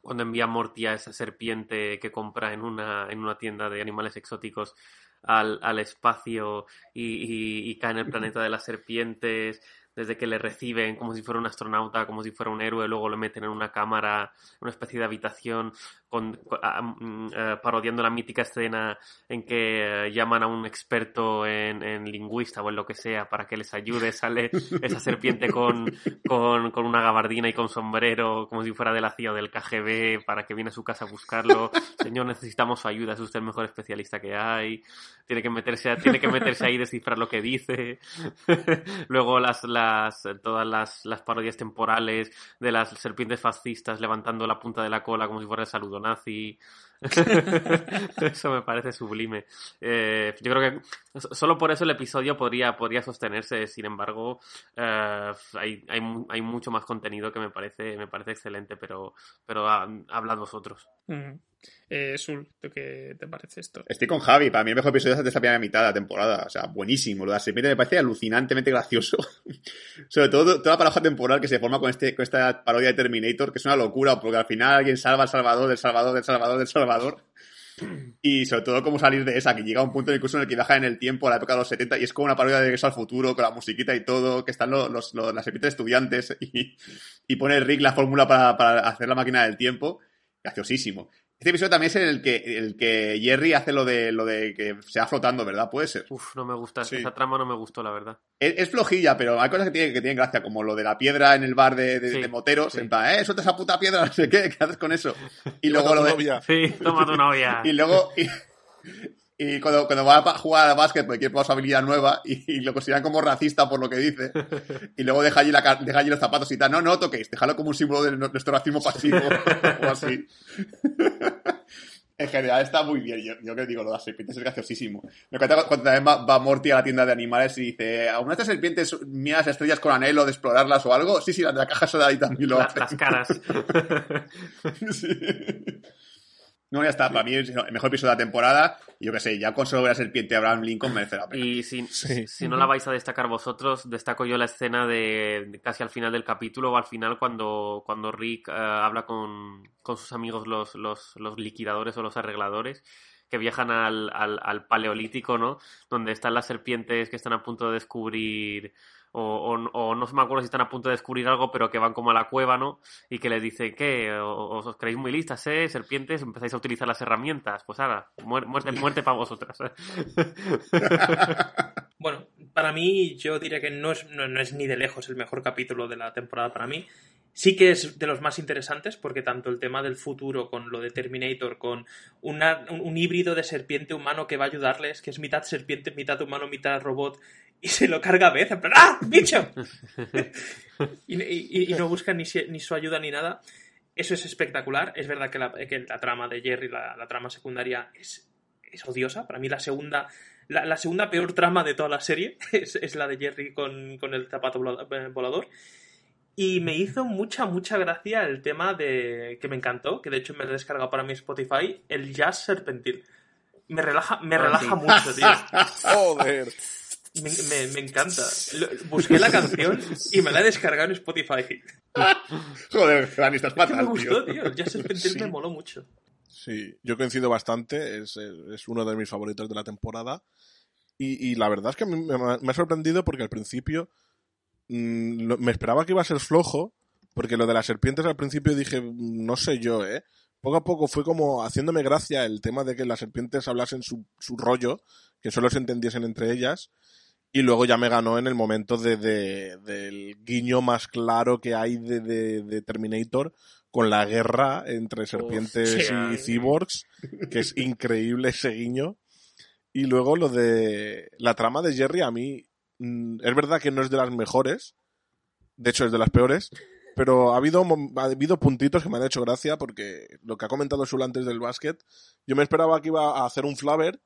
cuando envía Morty a esa serpiente que compra en una, en una tienda de animales exóticos al, al espacio y, y- y cae en el planeta de las serpientes, desde que le reciben como si fuera un astronauta, como si fuera un héroe, luego lo meten en una cámara, una especie de habitación, con, con- mm, eh, parodiando la mítica escena en que eh, llaman a un experto en, en lingüista o en lo que sea para que les ayude, sale esa serpiente con, con, con una gabardina y con sombrero, como si fuera de la CIA del KGB, para que viene a su casa a buscarlo. Señor, necesitamos su ayuda, es usted el mejor especialista que hay. Tiene que meterse, a- tiene que meterse ahí y descifrar lo que dice. Luego las, las, todas las, las parodias temporales de las serpientes fascistas levantando la punta de la cola como si fuera el saludo nazi. eso me parece sublime. Eh, yo creo que so- solo por eso el episodio podría, podría sostenerse. Sin embargo, eh, hay, hay, mu- hay mucho más contenido que me parece, me parece excelente, pero, pero hablad vosotros. Mm. Eh, Sul, ¿tú qué te parece esto? Estoy con Javi, para mí el mejor episodio es de esta primera mitad de la temporada. O sea, buenísimo. Lo de la serpiente me parece alucinantemente gracioso. Sobre todo toda la paradoja temporal que se forma con, este, con esta parodia de Terminator, que es una locura, porque al final alguien salva al Salvador, del Salvador, del Salvador, del Salvador. Y sobre todo cómo salir de esa, que llega a un punto incluso en el que viaja en el tiempo a la época de los 70 y es como una parodia de Regreso al Futuro, con la musiquita y todo, que están los, los, los- las estudiantes y, y pone Rick la fórmula para, para hacer la máquina del tiempo. Graciosísimo. Este episodio también es en el que, el que Jerry hace lo de, lo de que se va flotando, ¿verdad? Puede ser. Uf, no me gusta, Sí. esa trama no me gustó, la verdad. Es, es flojilla, pero hay cosas que tienen, que tienen gracia, como lo de la piedra en el bar de, de- Sí, de moteros. sí. En plan, eh, suelta esa puta piedra, no sé qué, ¿qué haces con eso? Y luego lo de, novia. Sí, toma tu novia. y luego, y, y cuando, cuando va a jugar al básquet porque quiere probar su habilidad nueva y, y lo consideran como racista por lo que dice, y luego deja allí, la, deja allí los zapatos y tal, no, no toquéis, déjalo como un símbolo de nuestro racismo pasivo o así. En general está muy bien, yo, yo que digo, lo de las serpientes es graciosísimo. Me encanta cuando también va, va Morty a la tienda de animales y dice, ¿alguna de estas serpientes mira las estrellas con anhelo de explorarlas o algo? Sí, sí, las de la caja solar y también lo La- hacen. las caras. Sí. No, ya está. Para mí es el mejor episodio de la temporada. Y yo qué sé, ya con solo ver a serpiente de Abraham Lincoln merece la pena. Y si, Sí. si no la vais a destacar vosotros, destaco yo la escena de, casi al final del capítulo o al final cuando, cuando Rick eh, habla con, con sus amigos los, los, los liquidadores o los arregladores, que viajan al, al, al paleolítico, ¿no? Donde están las serpientes que están a punto de descubrir o, o, o, no me acuerdo si están a punto de descubrir algo, pero que van como a la cueva, ¿no? Y que les dicen, ¿qué? ¿Os, os creéis muy listas, eh? Serpientes, empezáis a utilizar las herramientas. Pues ahora, muerte, muerte para vosotras. bueno, para mí yo diría que no es, no, no es ni de lejos el mejor capítulo de la temporada para mí. Sí que es de los más interesantes porque tanto el tema del futuro con lo de Terminator, con una, un, un, híbrido de serpiente humano que va a ayudarles, que es mitad serpiente, mitad humano, mitad robot, y se lo carga a vez, en plan, ¡ah, bicho! y, y, y, no busca ni, ni, su ayuda ni nada. Eso es espectacular. Es verdad que la, que la trama de Jerry, la, la, trama secundaria, es, es odiosa. Para mí la segunda... La, la, segunda peor trama de toda la serie es, es la de Jerry con, con el zapato volador. Y me hizo mucha, mucha gracia el tema de. que me encantó, que de hecho me he descargado para mi Spotify, el jazz serpentil. Me relaja, me relaja sí. mucho, tío. Joder. Me, me, me, encanta. Busqué la canción y me la he descargado en Spotify. Joder, Fran, estás fatal, me gustó, tío. El jazz serpentil sí. me moló mucho. Sí, yo coincido bastante. Es, es uno de mis favoritos de la temporada. Y, y la verdad es que me, me ha sorprendido porque al principio mmm, me esperaba que iba a ser flojo, porque lo de las serpientes al principio dije, no sé yo, ¿eh? Poco a poco fue como haciéndome gracia el tema de que las serpientes hablasen su, su rollo, que solo se entendiesen entre ellas, y luego ya me ganó en el momento de, de del guiño más claro que hay de, de, de, Terminator con la guerra entre serpientes y cyborgs, que es increíble ese guiño. Y luego lo de la trama de Jerry a mí Mm, es verdad que no es de las mejores, de hecho es de las peores, pero ha habido, ha habido puntitos que me han hecho gracia porque lo que ha comentado Sul antes del básquet, yo me esperaba que iba a hacer un flaver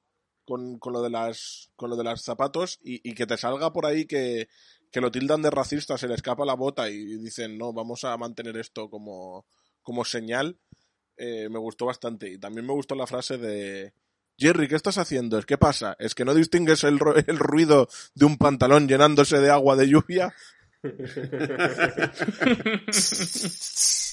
con, con lo de las con lo de los zapatos y, y, que te salga por ahí que, que lo tildan de racista, se le escapa la bota y dicen no, vamos a mantener esto como, como señal. Eh, me gustó bastante. Y también me gustó la frase de Jerry, ¿qué estás haciendo? ¿Qué pasa? ¿Es que no distingues el, el ruido de un pantalón llenándose de agua de lluvia?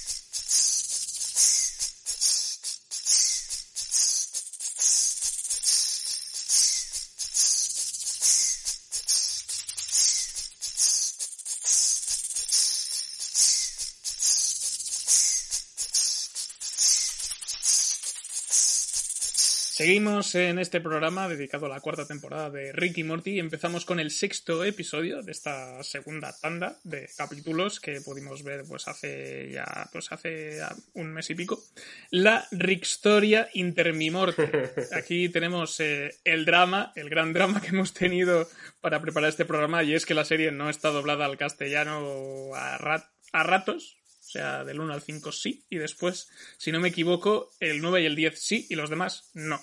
Seguimos en este programa dedicado a la cuarta temporada de Ricky Morty. Empezamos con el sexto episodio de esta segunda tanda de capítulos que pudimos ver pues hace ya pues hace un mes y pico. La Rickstoria Intermimorte. Aquí tenemos eh, el drama, el gran drama que hemos tenido para preparar este programa y es que la serie no está doblada al castellano a, rat a ratos, o sea, del 1 al 5 sí, y después, si no me equivoco, el 9 y el 10 sí, y los demás no.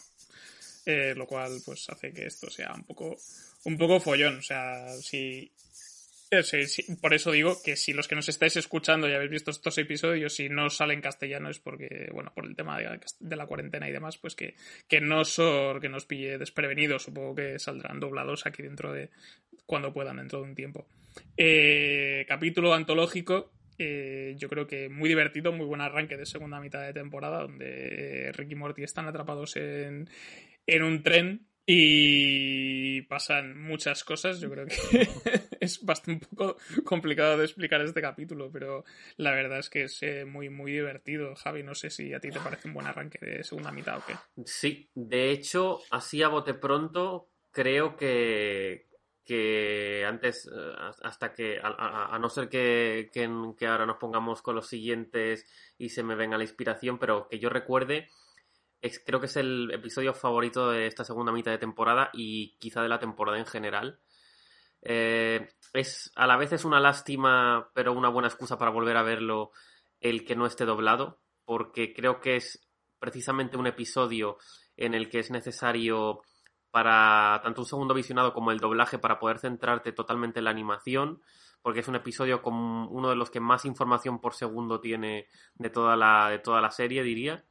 Eh, lo cual pues hace que esto sea un poco un poco follón. O sea si, eh, sí, sí, por eso digo que si los que nos estáis escuchando y habéis visto estos episodios si no salen en castellano es porque bueno por el tema de, la cuarentena y demás pues que, que no so, que nos pille desprevenidos supongo que saldrán doblados aquí dentro de cuando puedan dentro de un tiempo. Eh, capítulo antológico eh, yo creo que muy divertido, muy buen arranque de segunda mitad de temporada, donde Ricky y Morty están atrapados en, en un tren y pasan muchas cosas. Yo creo que es bastante un poco complicado de explicar este capítulo, pero la verdad es que es eh, muy, muy divertido. Javi, no sé si a ti te parece un buen arranque de segunda mitad o qué. Sí, de hecho, así a bote pronto, creo que, que antes, eh, hasta que, a, no ser que, que ahora nos pongamos con los siguientes y se me venga la inspiración, pero que yo recuerde es, creo que es el episodio favorito de esta segunda mitad de temporada y quizá de la temporada en general. Eh, es, a la vez es una lástima, pero una buena excusa para volver a verlo el que no esté doblado, porque creo que es precisamente un episodio en el que es necesario para tanto un segundo visionado como el doblaje para poder centrarte totalmente en la animación, porque es un episodio con uno de los que más información por segundo tiene de toda la, de toda la serie, diría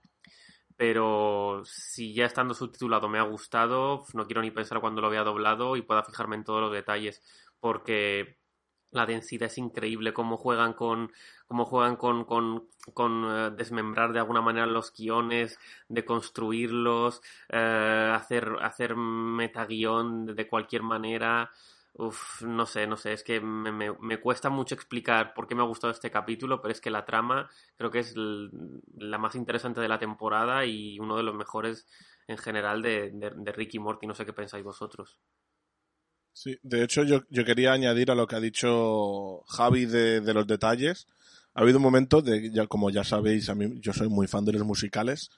pero si ya estando subtitulado me ha gustado, no quiero ni pensar cuando lo vea doblado y pueda fijarme en todos los detalles, porque la densidad es increíble, cómo juegan con, cómo juegan con, con, con eh, desmembrar de alguna manera los guiones, de construirlos, eh, hacer, hacer metaguión de cualquier manera. Uf, no sé, no sé, es que me, me, me cuesta mucho explicar por qué me ha gustado este capítulo, pero es que la trama creo que es la más interesante de la temporada y uno de los mejores en general de, de, de Ricky Morty. No sé qué pensáis vosotros. Sí, de hecho yo, yo quería añadir a lo que ha dicho Javi de, de los detalles. Ha habido un momento de, ya, como ya sabéis, a mí yo soy muy fan de los musicales.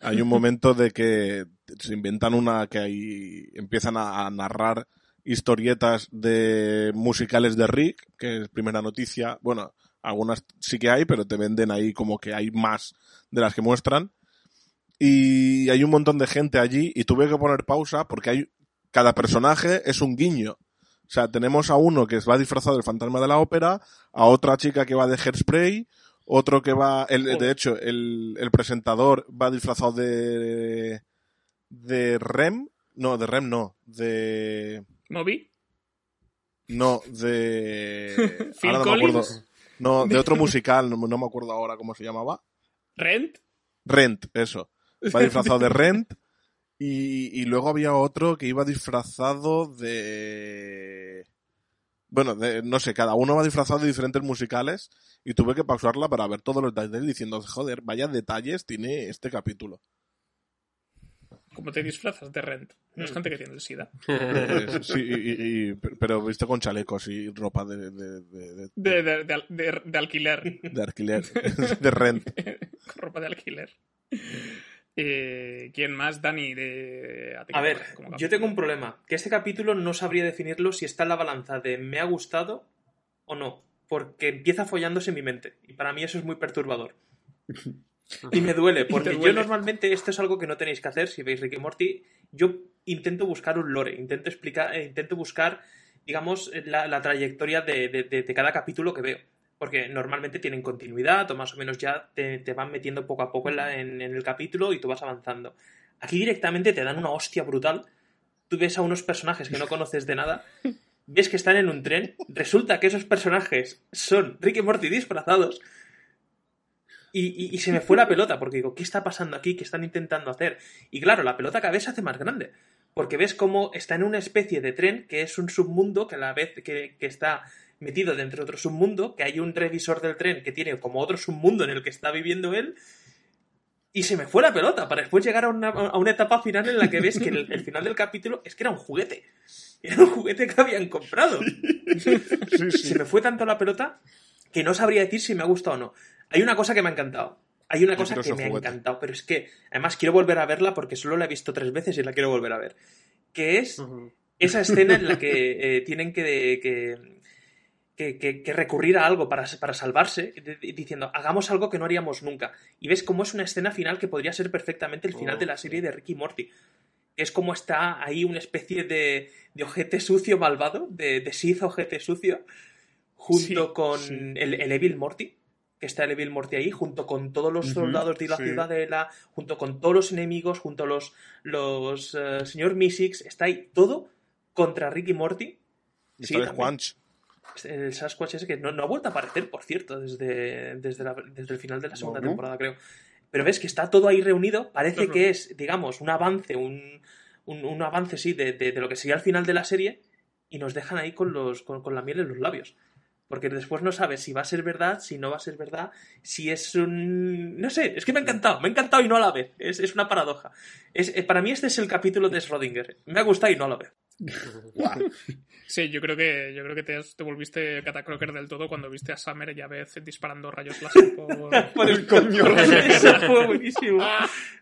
Hay un momento de que se inventan una que ahí empiezan a, a narrar historietas de musicales de Rick, que es primera noticia. Bueno, algunas sí que hay, pero te venden ahí como que hay más de las que muestran. Y hay un montón de gente allí y tuve que poner pausa porque hay cada personaje es un guiño. O sea, tenemos a uno que va disfrazado del fantasma de la ópera, a otra chica que va de hairspray, otro que va, el, de hecho, el, el presentador va disfrazado de, de Rem, no, de Rem no, de, ¿Moby? no, de, Phil ahora no me acuerdo, no, de otro musical, no, no me acuerdo ahora cómo se llamaba. ¿Rent? Rent, eso. Va disfrazado de Rent. Y, y luego había otro que iba disfrazado de... Bueno, de- no sé, cada uno va disfrazado de diferentes musicales y tuve que pausarla para ver todos los detalles diciendo, joder, vaya detalles tiene este capítulo. ¿Cómo te disfrazas de Rent? No Mm. es gente que tiene el SIDA. Eh, sí, y- y- y- pero visto con chalecos y ropa de, de, de, de- De, de, de, de- de alquiler. de alquiler, de Rent. Con ropa de alquiler. Eh, ¿Quién más? Dani, de... A qué ver, como yo tengo un problema. Que este capítulo no sabría definirlo si está en la balanza de me ha gustado o no. Porque empieza follándose en mi mente. Y para mí eso es muy perturbador. Y me duele, porque duele. yo normalmente esto es algo que no tenéis que hacer si veis Rick y Morty. Yo intento buscar un lore, intento explicar, eh, intento buscar, digamos, eh, la, la trayectoria de, de- cada capítulo que veo. Porque normalmente tienen continuidad, o más o menos ya te, te van metiendo poco a poco en, la- en- en el capítulo y tú vas avanzando. Aquí directamente te dan una hostia brutal. Tú ves a unos personajes que no conoces de nada, ves que están en un tren, resulta que esos personajes son Rick y Morty disfrazados. Y, y- y se me fue la pelota, porque digo, ¿qué está pasando aquí? ¿Qué están intentando hacer? Y claro, la pelota cada vez se hace más grande. Porque ves cómo está en una especie de tren que es un submundo que a la vez que, que está metido dentro de otro submundo, que hay un revisor del tren que tiene como otro submundo en el que está viviendo él. Y se me fue la pelota para después llegar a una, a una etapa final en la que ves que el, el final del capítulo es que era un juguete. Era un juguete que habían comprado. Se me fue tanto la pelota que no sabría decir si me ha gustado o no. Hay una cosa que me ha encantado. Hay una cosa que me ha encantado, pero es que además quiero volver a verla porque solo la he visto tres veces y la quiero volver a ver. Que es esa escena en la que eh, tienen que, que, que- que- que recurrir a algo para, para salvarse, de- de- diciendo, hagamos algo que no haríamos nunca. Y ves cómo es una escena final que podría ser perfectamente el final Oh, de la sí. serie de Ricky Morty. Es como está ahí una especie de, de ojete sucio malvado, de, de Sith ojete sucio, junto Sí, con sí. El, el Evil Morty. Que está el Evil Morty ahí, junto con todos los soldados de la sí. ciudadela, junto con todos los enemigos, junto a los, los eh, señor Mystics, está ahí todo contra Ricky Morty. Y Sí. El Sasquatch ese que no, no ha vuelto a aparecer, por cierto, desde, desde, la- desde el final de la segunda ¿no? temporada, creo. Pero ves que está todo ahí reunido, parece que es, digamos, un avance, un, un, un avance, sí, de, de- de lo que sería el final de la serie, y nos dejan ahí con, los, con, con la miel en los labios. Porque después no sabes si va a ser verdad, si no va a ser verdad, si es un... No sé, es que me ha encantado, me ha encantado y no a la vez. Es, es una paradoja. Es, eh, para mí este es el capítulo de Schrödinger. Me ha gustado y no a la vez. Sí, yo creo que, yo creo que te, te volviste catacroker del todo cuando viste a Summer y a vez disparando rayos láser por... Por el coño. Eso fue buenísimo.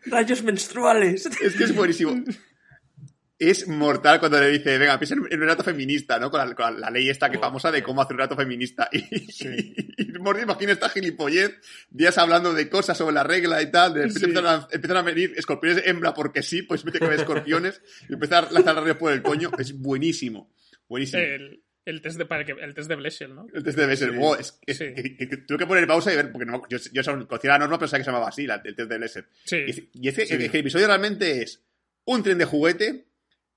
Rayos menstruales. Es que es buenísimo. Es mortal cuando le dice, venga, piensa en un relato feminista, ¿no? Con la, con la ley esta que Oh, famosa de sí. cómo hacer un relato feminista. Y, y Morty imagina esta gilipollez, días hablando de cosas sobre la regla y tal, de repente Sí. empiezan, a, empiezan a venir escorpiones hembra porque sí, pues mete que ve escorpiones y empezar a lanzar rayos por el coño. Es buenísimo. Buenísimo. El, el test de para que- el test de Blechel, ¿no? El test ser. Sí. wow, es, es- Sí. que- que- que tuve que poner pausa y ver, porque no, yo, yo conocía la norma, pero sabía que se llamaba así, la- el test de Blesser. Sí. Y, es- y es que- Sí. es que el episodio realmente es un tren de juguete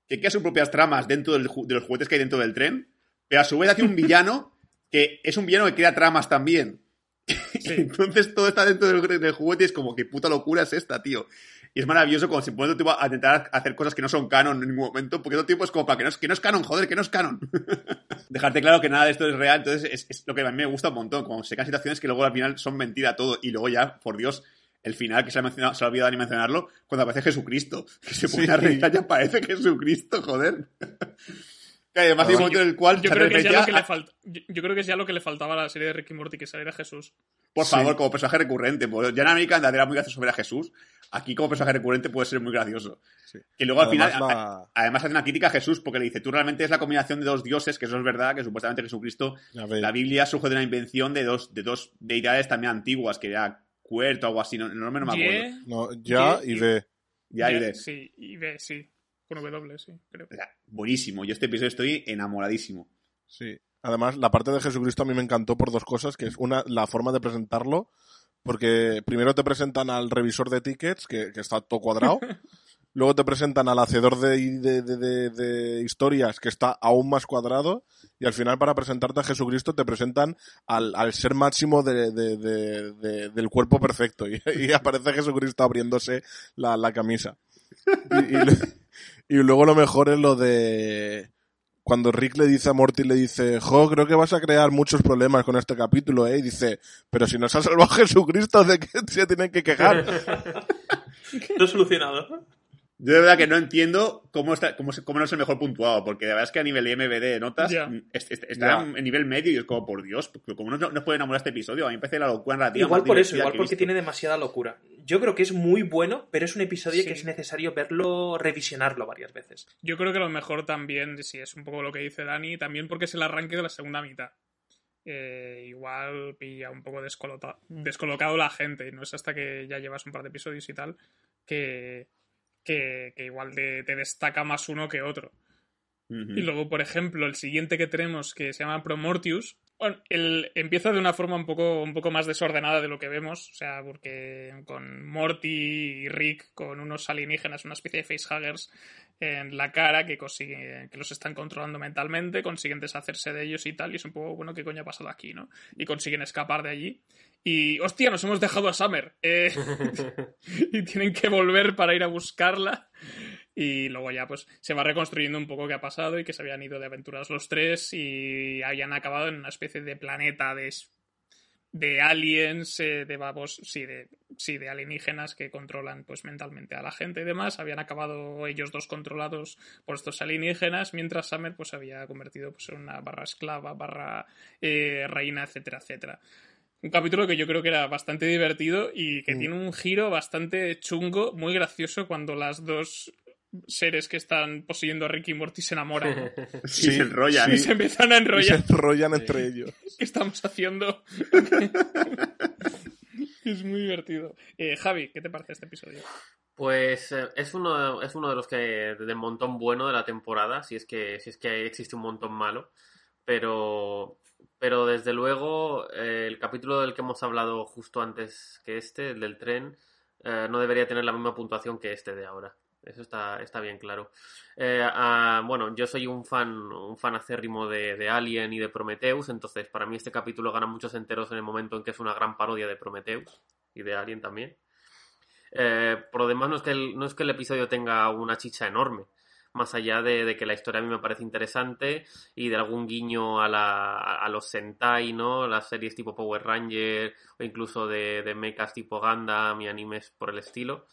que crea sus propias tramas dentro del de los juguetes que hay dentro del tren, pero a su vez hace un villano que es un villano que crea tramas también. Entonces todo está dentro del, del juguete y es como que puta locura es esta, tío. Y es maravilloso cuando se pone todo tipo a intentar hacer cosas que no son canon en ningún momento, porque todo tipo es como para que no es, que no es canon, joder, que no es canon. Dejarte claro que nada de esto es real, entonces es, es lo que a mí me gusta un montón, como se caen situaciones que luego al final son mentira todo, y luego ya, por Dios, el final, que se ha, mencionado, se ha olvidado ni mencionarlo, cuando aparece Jesucristo, que se pone Sí. a reír y aparece Jesucristo, joder. Que además hay un momento en el cual Yo se creo, que es ya referencia lo que le a- falta, yo, yo creo que es ya lo que le faltaba a la serie de Ricky Morty, que saliera Jesús. Por Sí. favor, como personaje recurrente. Ya en American Dad era muy gracioso ver a Jesús. Aquí, como personaje recurrente, puede ser muy gracioso. Sí. Que luego, al final, además, hace una crítica a Jesús porque le dice: Tú realmente es la combinación de dos dioses, que eso es verdad, que supuestamente Jesucristo. Ya. La Biblia surge de una invención de dos, de dos deidades también antiguas, que era Cuerto o algo así. No, no, me- no me acuerdo. Ye- No, ya Y- y ve. Ya, y de- Sí, y B, sí. Con W, sí, creo. o sea, buenísimo. Yo este episodio estoy enamoradísimo. Sí. Además, la parte de Jesucristo a mí me encantó por dos cosas, que es una, la forma de presentarlo, porque primero te presentan al revisor de tickets, que, que está todo cuadrado, luego te presentan al hacedor de, historias, que está aún más cuadrado, y al final para presentarte a Jesucristo te presentan al, ser máximo de- de- de- de- del cuerpo perfecto, y, y aparece Jesucristo abriéndose la, camisa. Y, luego lo mejor es lo de cuando Rick le dice a Morty, le dice, jo, creo que vas a crear muchos problemas con este capítulo, ¿eh? Y dice, pero si nos ha salvado Jesucristo, ¿de qué se tienen que quejar? Todo solucionado. Yo de verdad que no entiendo cómo, está, cómo, cómo no es el mejor puntuado, porque la verdad es que a nivel IMBD de notas Ya. mm, es- es- está en nivel medio y es como, por Dios, ¿cómo no nos puede enamorar este episodio? A mí me parece la locura narrativa Igual por eso, igual porque tiene demasiada locura. Yo creo que es muy bueno, pero es un episodio Sí. que es necesario verlo, revisionarlo varias veces. Yo creo que lo mejor también, sí, es un poco lo que dice Dani, también porque es el arranque de la segunda mitad. Eh, igual pilla un poco descolocado la gente, y no es hasta que ya llevas un par de episodios y tal, que, que, que igual te, te destaca más uno que otro. Y luego, por ejemplo, el siguiente que tenemos, que se llama Promortius, bueno, el, empieza de una forma un poco, un poco más desordenada de lo que vemos, o sea, porque con Morty y Rick, con unos alienígenas, una especie de facehuggers en la cara que consiguen, que los están controlando mentalmente, consiguen deshacerse de ellos y tal, y es un poco, bueno, ¿qué coño ha pasado aquí, no? Y consiguen escapar de allí. Y, hostia, nos hemos dejado a Summer. eh, y tienen que volver para ir a buscarla. Y luego ya pues se va reconstruyendo un poco qué ha pasado y que se habían ido de aventuras los tres y habían acabado en una especie de planeta de, de aliens, eh, de babos, sí de, sí, de alienígenas que controlan pues mentalmente a la gente y demás. Habían acabado ellos dos controlados por estos alienígenas, mientras Summer pues se había convertido pues, en una barra esclava, barra eh, reina, etcétera, etcétera. Un capítulo que yo creo que era bastante divertido y que Mm. tiene un giro bastante chungo, muy gracioso cuando las dos seres que están poseyendo a Ricky y Morty se enamoran. Sí, se enrollan. Y se empiezan a Y se enrollar. enrollan entre ellos. ¿Qué estamos haciendo? es muy divertido. Eh, Javi, ¿qué te parece este episodio? Pues eh, es uno, es uno de los que del montón bueno de la temporada, si es que, si es que existe un montón malo. Pero, pero desde luego, eh, el capítulo del que hemos hablado justo antes que este, el del tren, eh, no debería tener la misma puntuación que este de ahora. Eso está, está bien claro. Eh, ah, bueno, yo soy un fan, un fan acérrimo de, de Alien y de Prometheus, entonces para mí este capítulo gana muchos enteros en el momento en que es una gran parodia de Prometheus y de Alien también. Eh, por lo demás, no es, que el, no es que el episodio tenga una chicha enorme, más allá de, que la historia a mí me parece interesante y de algún guiño a, la, a los Sentai, ¿no? Las series tipo Power Ranger o incluso de, de mechas tipo Gundam y animes por el estilo.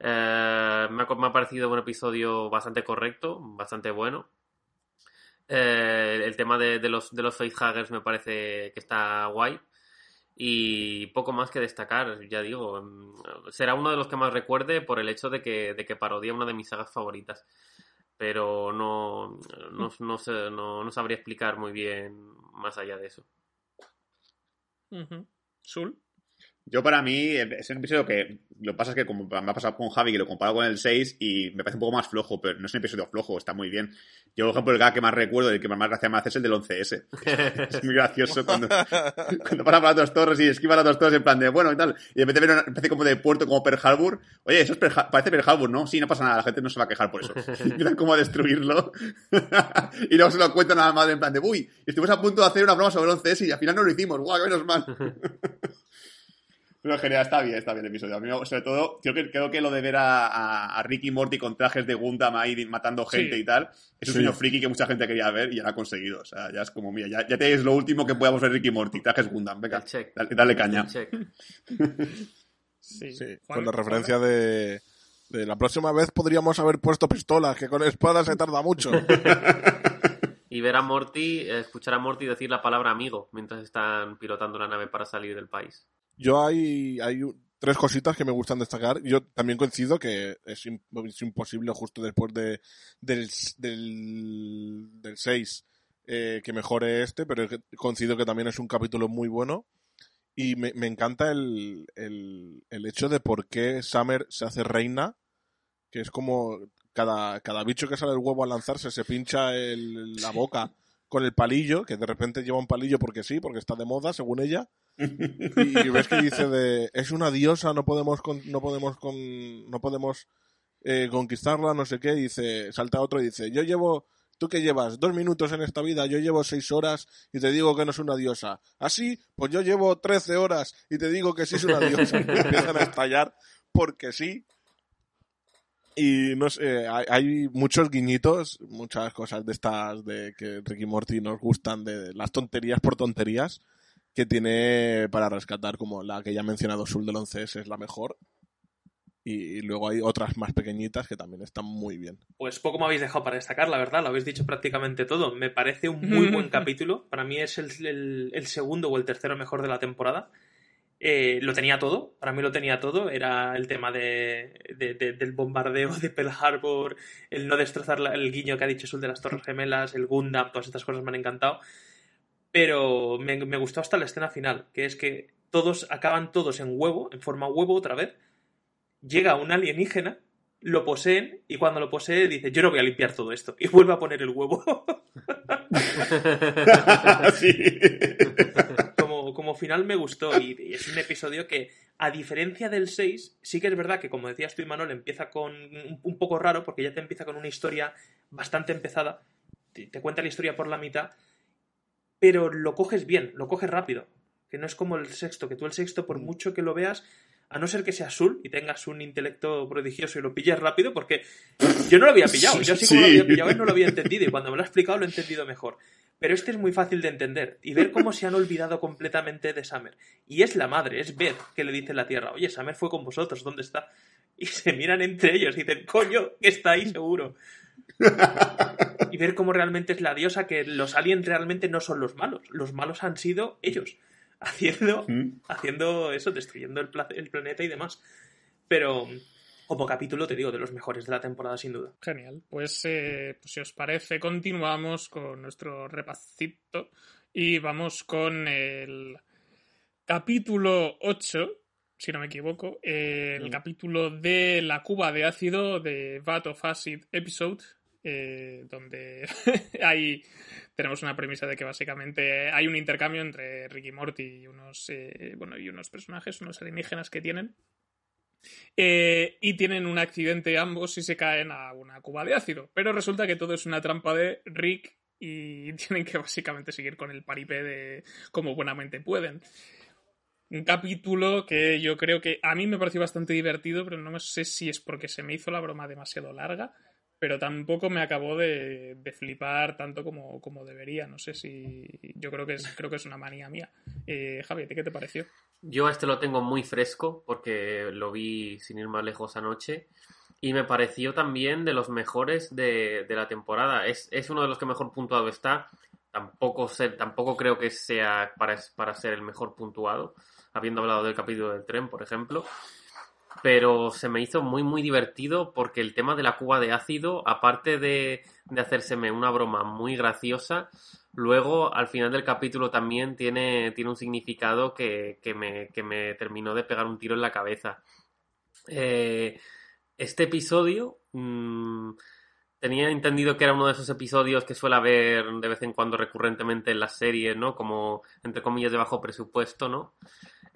Eh, me, ha, parecido un episodio bastante correcto, bastante bueno. Eh, el tema de, los, de los facehuggers me parece que está guay. Y poco más que destacar, ya digo. mm, Será uno de los que más recuerde por el hecho de que, de que parodia una de mis sagas favoritas. Pero no, no, no, sé- no- no sabría explicar muy bien más allá de eso. Ujú. Sul. Yo para mí es un episodio que lo que pasa es que como me ha pasado con Javi que lo comparo con el 6 y me parece un poco más flojo, pero no es un episodio flojo, está muy bien. Yo, por ejemplo, el gag que más recuerdo y el que más gracia me hace es el del 11S. es muy gracioso cuando, cuando pasan por las dos torres y esquivan las dos torres en plan de bueno y tal. Y de repente especie como de puerto como Pearl Harbor. Oye, eso es Pearl Ha- parece Pearl Harbor, ¿no? Sí, no pasa nada, la gente no se va a quejar por eso. Y empiezan como a destruirlo. y luego se lo cuentan a la madre en plan de uy, estuvimos a punto de hacer una broma sobre el 11S y al final no lo hicimos. ¡Guau, qué menos mal! Pero en general está bien, está bien el episodio. A mí, sobre todo, creo que, creo que lo de ver a, a, a Ricky Morty con trajes de Gundam ahí matando gente Sí. y tal, es un Sí. sueño friki que mucha gente quería ver y ya lo ha conseguido. O sea, ya es como, mira, ya, ya tenéis lo último que podamos ver Ricky Morty, trajes Gundam. Venga, dale, dale caña. Sí, con la referencia de, de la próxima vez podríamos haber puesto pistolas, que con espadas se tarda mucho. Y ver a Morty, escuchar a Morty decir la palabra amigo mientras están pilotando la nave para salir del país. Yo hay, hay tres cositas que me gustan destacar. Yo también coincido que es, im- es imposible justo después de, del, del, del 6 eh, que mejore este, pero coincido que también es un capítulo muy bueno. Y me, me encanta el, el, el hecho de por qué Summer se hace reina, que es como cada, cada bicho que sale del huevo al lanzarse se pincha el- la boca con el palillo, que de repente lleva un palillo porque sí, porque está de moda, según ella. Y ves que dice de es una diosa, no podemos con- no podemos con, no podemos eh, conquistarla, no sé qué, y dice, salta otro y dice, yo llevo, tú que llevas dos minutos en esta vida, yo llevo seis horas y te digo que no es una diosa. Así, pues yo llevo trece horas y te digo que sí es una diosa. Y empiezan a estallar porque sí. Y no sé, hay, hay muchos guiñitos, muchas cosas de estas de que Ricky Morty nos gustan, de las tonterías por tonterías que tiene para rescatar, como la que ya he mencionado, Sul del 11S es la mejor. Y luego hay otras más pequeñitas que también están muy bien. Pues poco me habéis dejado para destacar, la verdad, lo habéis dicho prácticamente todo. Me parece un muy buen capítulo. Para mí es el, el- el segundo o el tercero mejor de la temporada. Eh, lo tenía todo, para mí lo tenía todo. Era el tema de, de- de- del bombardeo de Pearl Harbor, el no destrozar la- el guiño que ha dicho Sul de las Torres Gemelas, el Gundam, todas estas cosas me han encantado. Pero me, gustó hasta la escena final, que es que todos acaban todos en huevo, en forma huevo otra vez. Llega un alienígena, lo poseen y cuando lo posee dice yo no voy a limpiar todo esto y vuelve a poner el huevo. como, como final me gustó y, y es un episodio que, a diferencia del 6, sí que es verdad que, como decías tú, Imanol, empieza con un, poco raro porque ya te empieza con una historia bastante empezada, te cuenta la historia por la mitad, pero lo coges bien, lo coges rápido, que no es como el sexto, que tú el sexto, por mucho que lo veas, a no ser que seas azul y tengas un intelecto prodigioso y lo pilles rápido, porque yo no lo había pillado, yo sí como lo Sí. había pillado, él no lo había entendido y cuando me lo ha explicado lo he entendido mejor. Pero este es muy fácil de entender y ver cómo se han olvidado completamente de Summer. Y es la madre, es Beth, que le dice en la Tierra, oye, Summer fue con vosotros, ¿dónde está? Y se miran entre ellos y dicen, coño, que está ahí seguro. Y ver cómo realmente es la diosa, que los aliens realmente no son los malos, los malos han sido ellos, haciendo, Mm. haciendo eso, destruyendo el, el planeta y demás. Pero como capítulo, te digo, de los mejores de la temporada, sin duda. Genial. Pues, eh, pues si os parece, continuamos con nuestro repasito y vamos con el capítulo 8, si no me equivoco, eh, el Mm. capítulo de la cuba de ácido de Vat of Acid Episode, eh, donde hay, tenemos una premisa de que básicamente hay un intercambio entre Ricky Morty y unos, eh, bueno, y unos personajes, unos alienígenas que tienen. Eh, y tienen un accidente ambos y se caen a una cuba de ácido. Pero resulta que todo es una trampa de Rick y tienen que básicamente seguir con el paripé de como buenamente pueden. Un capítulo que yo creo que a mí me pareció bastante divertido, pero no sé si es porque se me hizo la broma demasiado larga, pero tampoco me acabó de, de flipar tanto como, como debería. No sé si. Yo creo que es, creo que es una manía mía. Eh, Javi, ¿a ti ¿qué te pareció? Yo este lo tengo muy fresco porque lo vi sin ir más lejos anoche y me pareció también de los mejores de, de la temporada. Es, es uno de los que mejor puntuado está. Tampoco, tampoco creo que sea para, para ser el mejor puntuado, habiendo hablado del capítulo del tren, por ejemplo. Pero se me hizo muy, muy divertido porque el tema de la cuba de ácido, aparte de, de hacérseme una broma muy graciosa, luego al final del capítulo también tiene, tiene un significado que, que, me, que me terminó de pegar un tiro en la cabeza. Eh, este episodio mmm, tenía entendido que era uno de esos episodios que suele haber de vez en cuando recurrentemente en las series, ¿no? Como entre comillas de bajo presupuesto, ¿no?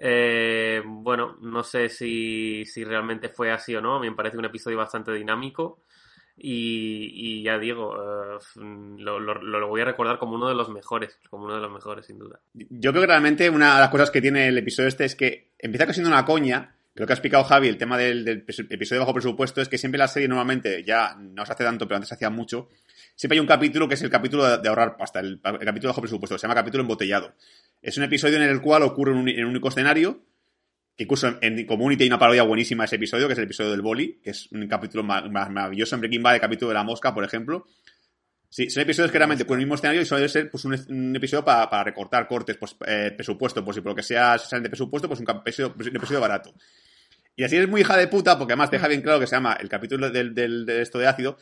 Eh, bueno, no sé si, si, realmente fue así o no. Me parece un episodio bastante dinámico. Y, y ya digo, uh, lo, lo, voy a recordar como uno de los mejores, como uno de los mejores, sin duda. Yo creo que realmente una de las cosas que tiene el episodio este es que empieza siendo una coña. Creo que ha explicado Javi, el tema del, del, episodio bajo presupuesto es que siempre la serie normalmente ya no se hace tanto, pero antes se hacía mucho. Siempre hay un capítulo que es el capítulo de, ahorrar pasta, el, el, capítulo bajo presupuesto, se llama capítulo embotellado. Es un episodio en el cual ocurre un, en un único escenario, que incluso en, en, Community hay una parodia buenísima de ese episodio, que es el episodio del boli, que es un capítulo más, más maravilloso en Breaking Bad, el capítulo de la mosca, por ejemplo. Sí, son episodios que realmente con el mismo escenario y suele ser pues, un, un episodio para, para, recortar cortes, pues, eh, presupuesto, pues si por lo que sea salen de presupuesto, pues un episodio, un episodio barato. Y así es muy hija de puta, porque además deja bien claro que se llama el capítulo del, del, de esto de ácido,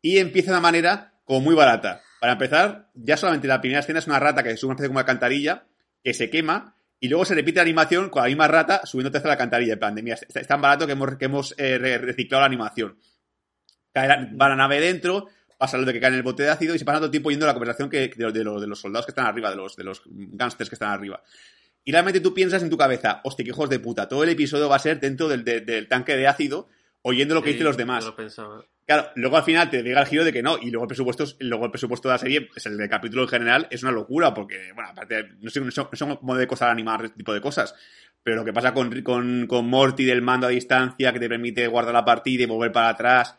y empieza de una manera como muy barata. Para empezar, ya solamente la primera escena es una rata que sube una especie como una alcantarilla, que se quema, y luego se repite la animación con la misma rata subiendo hacia la. En plan, de, mira, es tan barato que hemos, que hemos eh, reciclado la animación. Cae la, va la nave dentro, pasa lo de que cae en el bote de ácido y se pasa todo el tiempo yendo la conversación que, de, de, los, de, los soldados que están arriba, de los, de los gángsters que están arriba. Y realmente tú piensas en tu cabeza, hostia, que hijos de puta, todo el episodio va a ser dentro del, de, del tanque de ácido, oyendo lo que sí, dicen los demás. Lo pensaba. Claro, luego al final te llega el giro de que no, y luego el presupuesto, luego el presupuesto de la serie, es el del capítulo en general, es una locura, porque, bueno, aparte, no son, no de cosas animar este tipo de cosas. Pero lo que pasa con, con, con Morty del mando a distancia, que te permite guardar la partida y volver para atrás.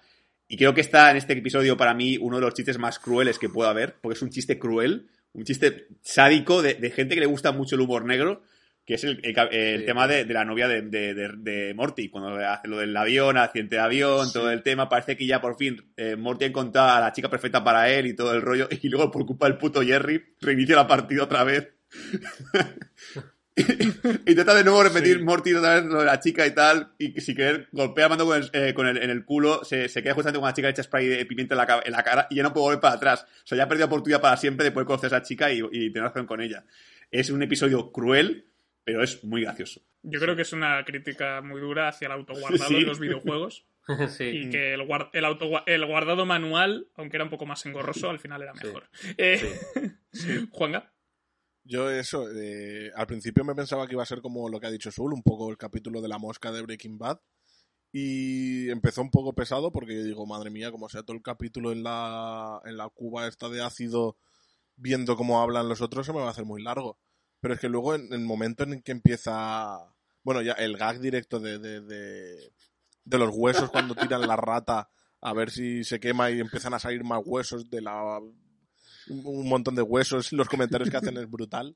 Y creo que está en este episodio, para mí, uno de los chistes más crueles que pueda haber, porque es un chiste cruel, un chiste sádico de gente que le gusta mucho el humor negro que es el, el, el sí. tema de, de, la novia de, de, de, Morty, cuando hace lo del avión, accidente de avión, sí. todo el tema, parece que ya por fin eh, Morty ha encontrado a la chica perfecta para él y todo el rollo, y luego por culpa del puto Jerry reinicia la partida otra vez. Intenta de nuevo repetir sí. Morty otra vez lo de la chica y tal, y si querer golpea mando con el, eh, con el, en el culo, se, se, queda justamente con una chica echa spray de pimienta en la, en la, cara y ya no puede volver para atrás. O sea, ya ha perdido oportunidad para siempre de poder conocer a esa chica y, y tener relación con ella. Es un episodio cruel, pero es muy gracioso. Yo creo que es una crítica muy dura hacia el autoguardado sí. de los videojuegos. sí. Y que el, guard el, auto el, guardado manual, aunque era un poco más engorroso, al final era mejor. Sí. Eh, Juanga. Yo eso, eh, al principio me pensaba que iba a ser como lo que ha dicho Sul, un poco el capítulo de la mosca de Breaking Bad. Y empezó un poco pesado porque yo digo, madre mía, como sea todo el capítulo en la, en la cuba esta de ácido, viendo cómo hablan los otros, se me va a hacer muy largo. Pero es que luego en el momento en que empieza, bueno, ya el gag directo de, de, de, de los huesos cuando tiran la rata a ver si se quema y empiezan a salir más huesos de la un montón de huesos, los comentarios que hacen es brutal.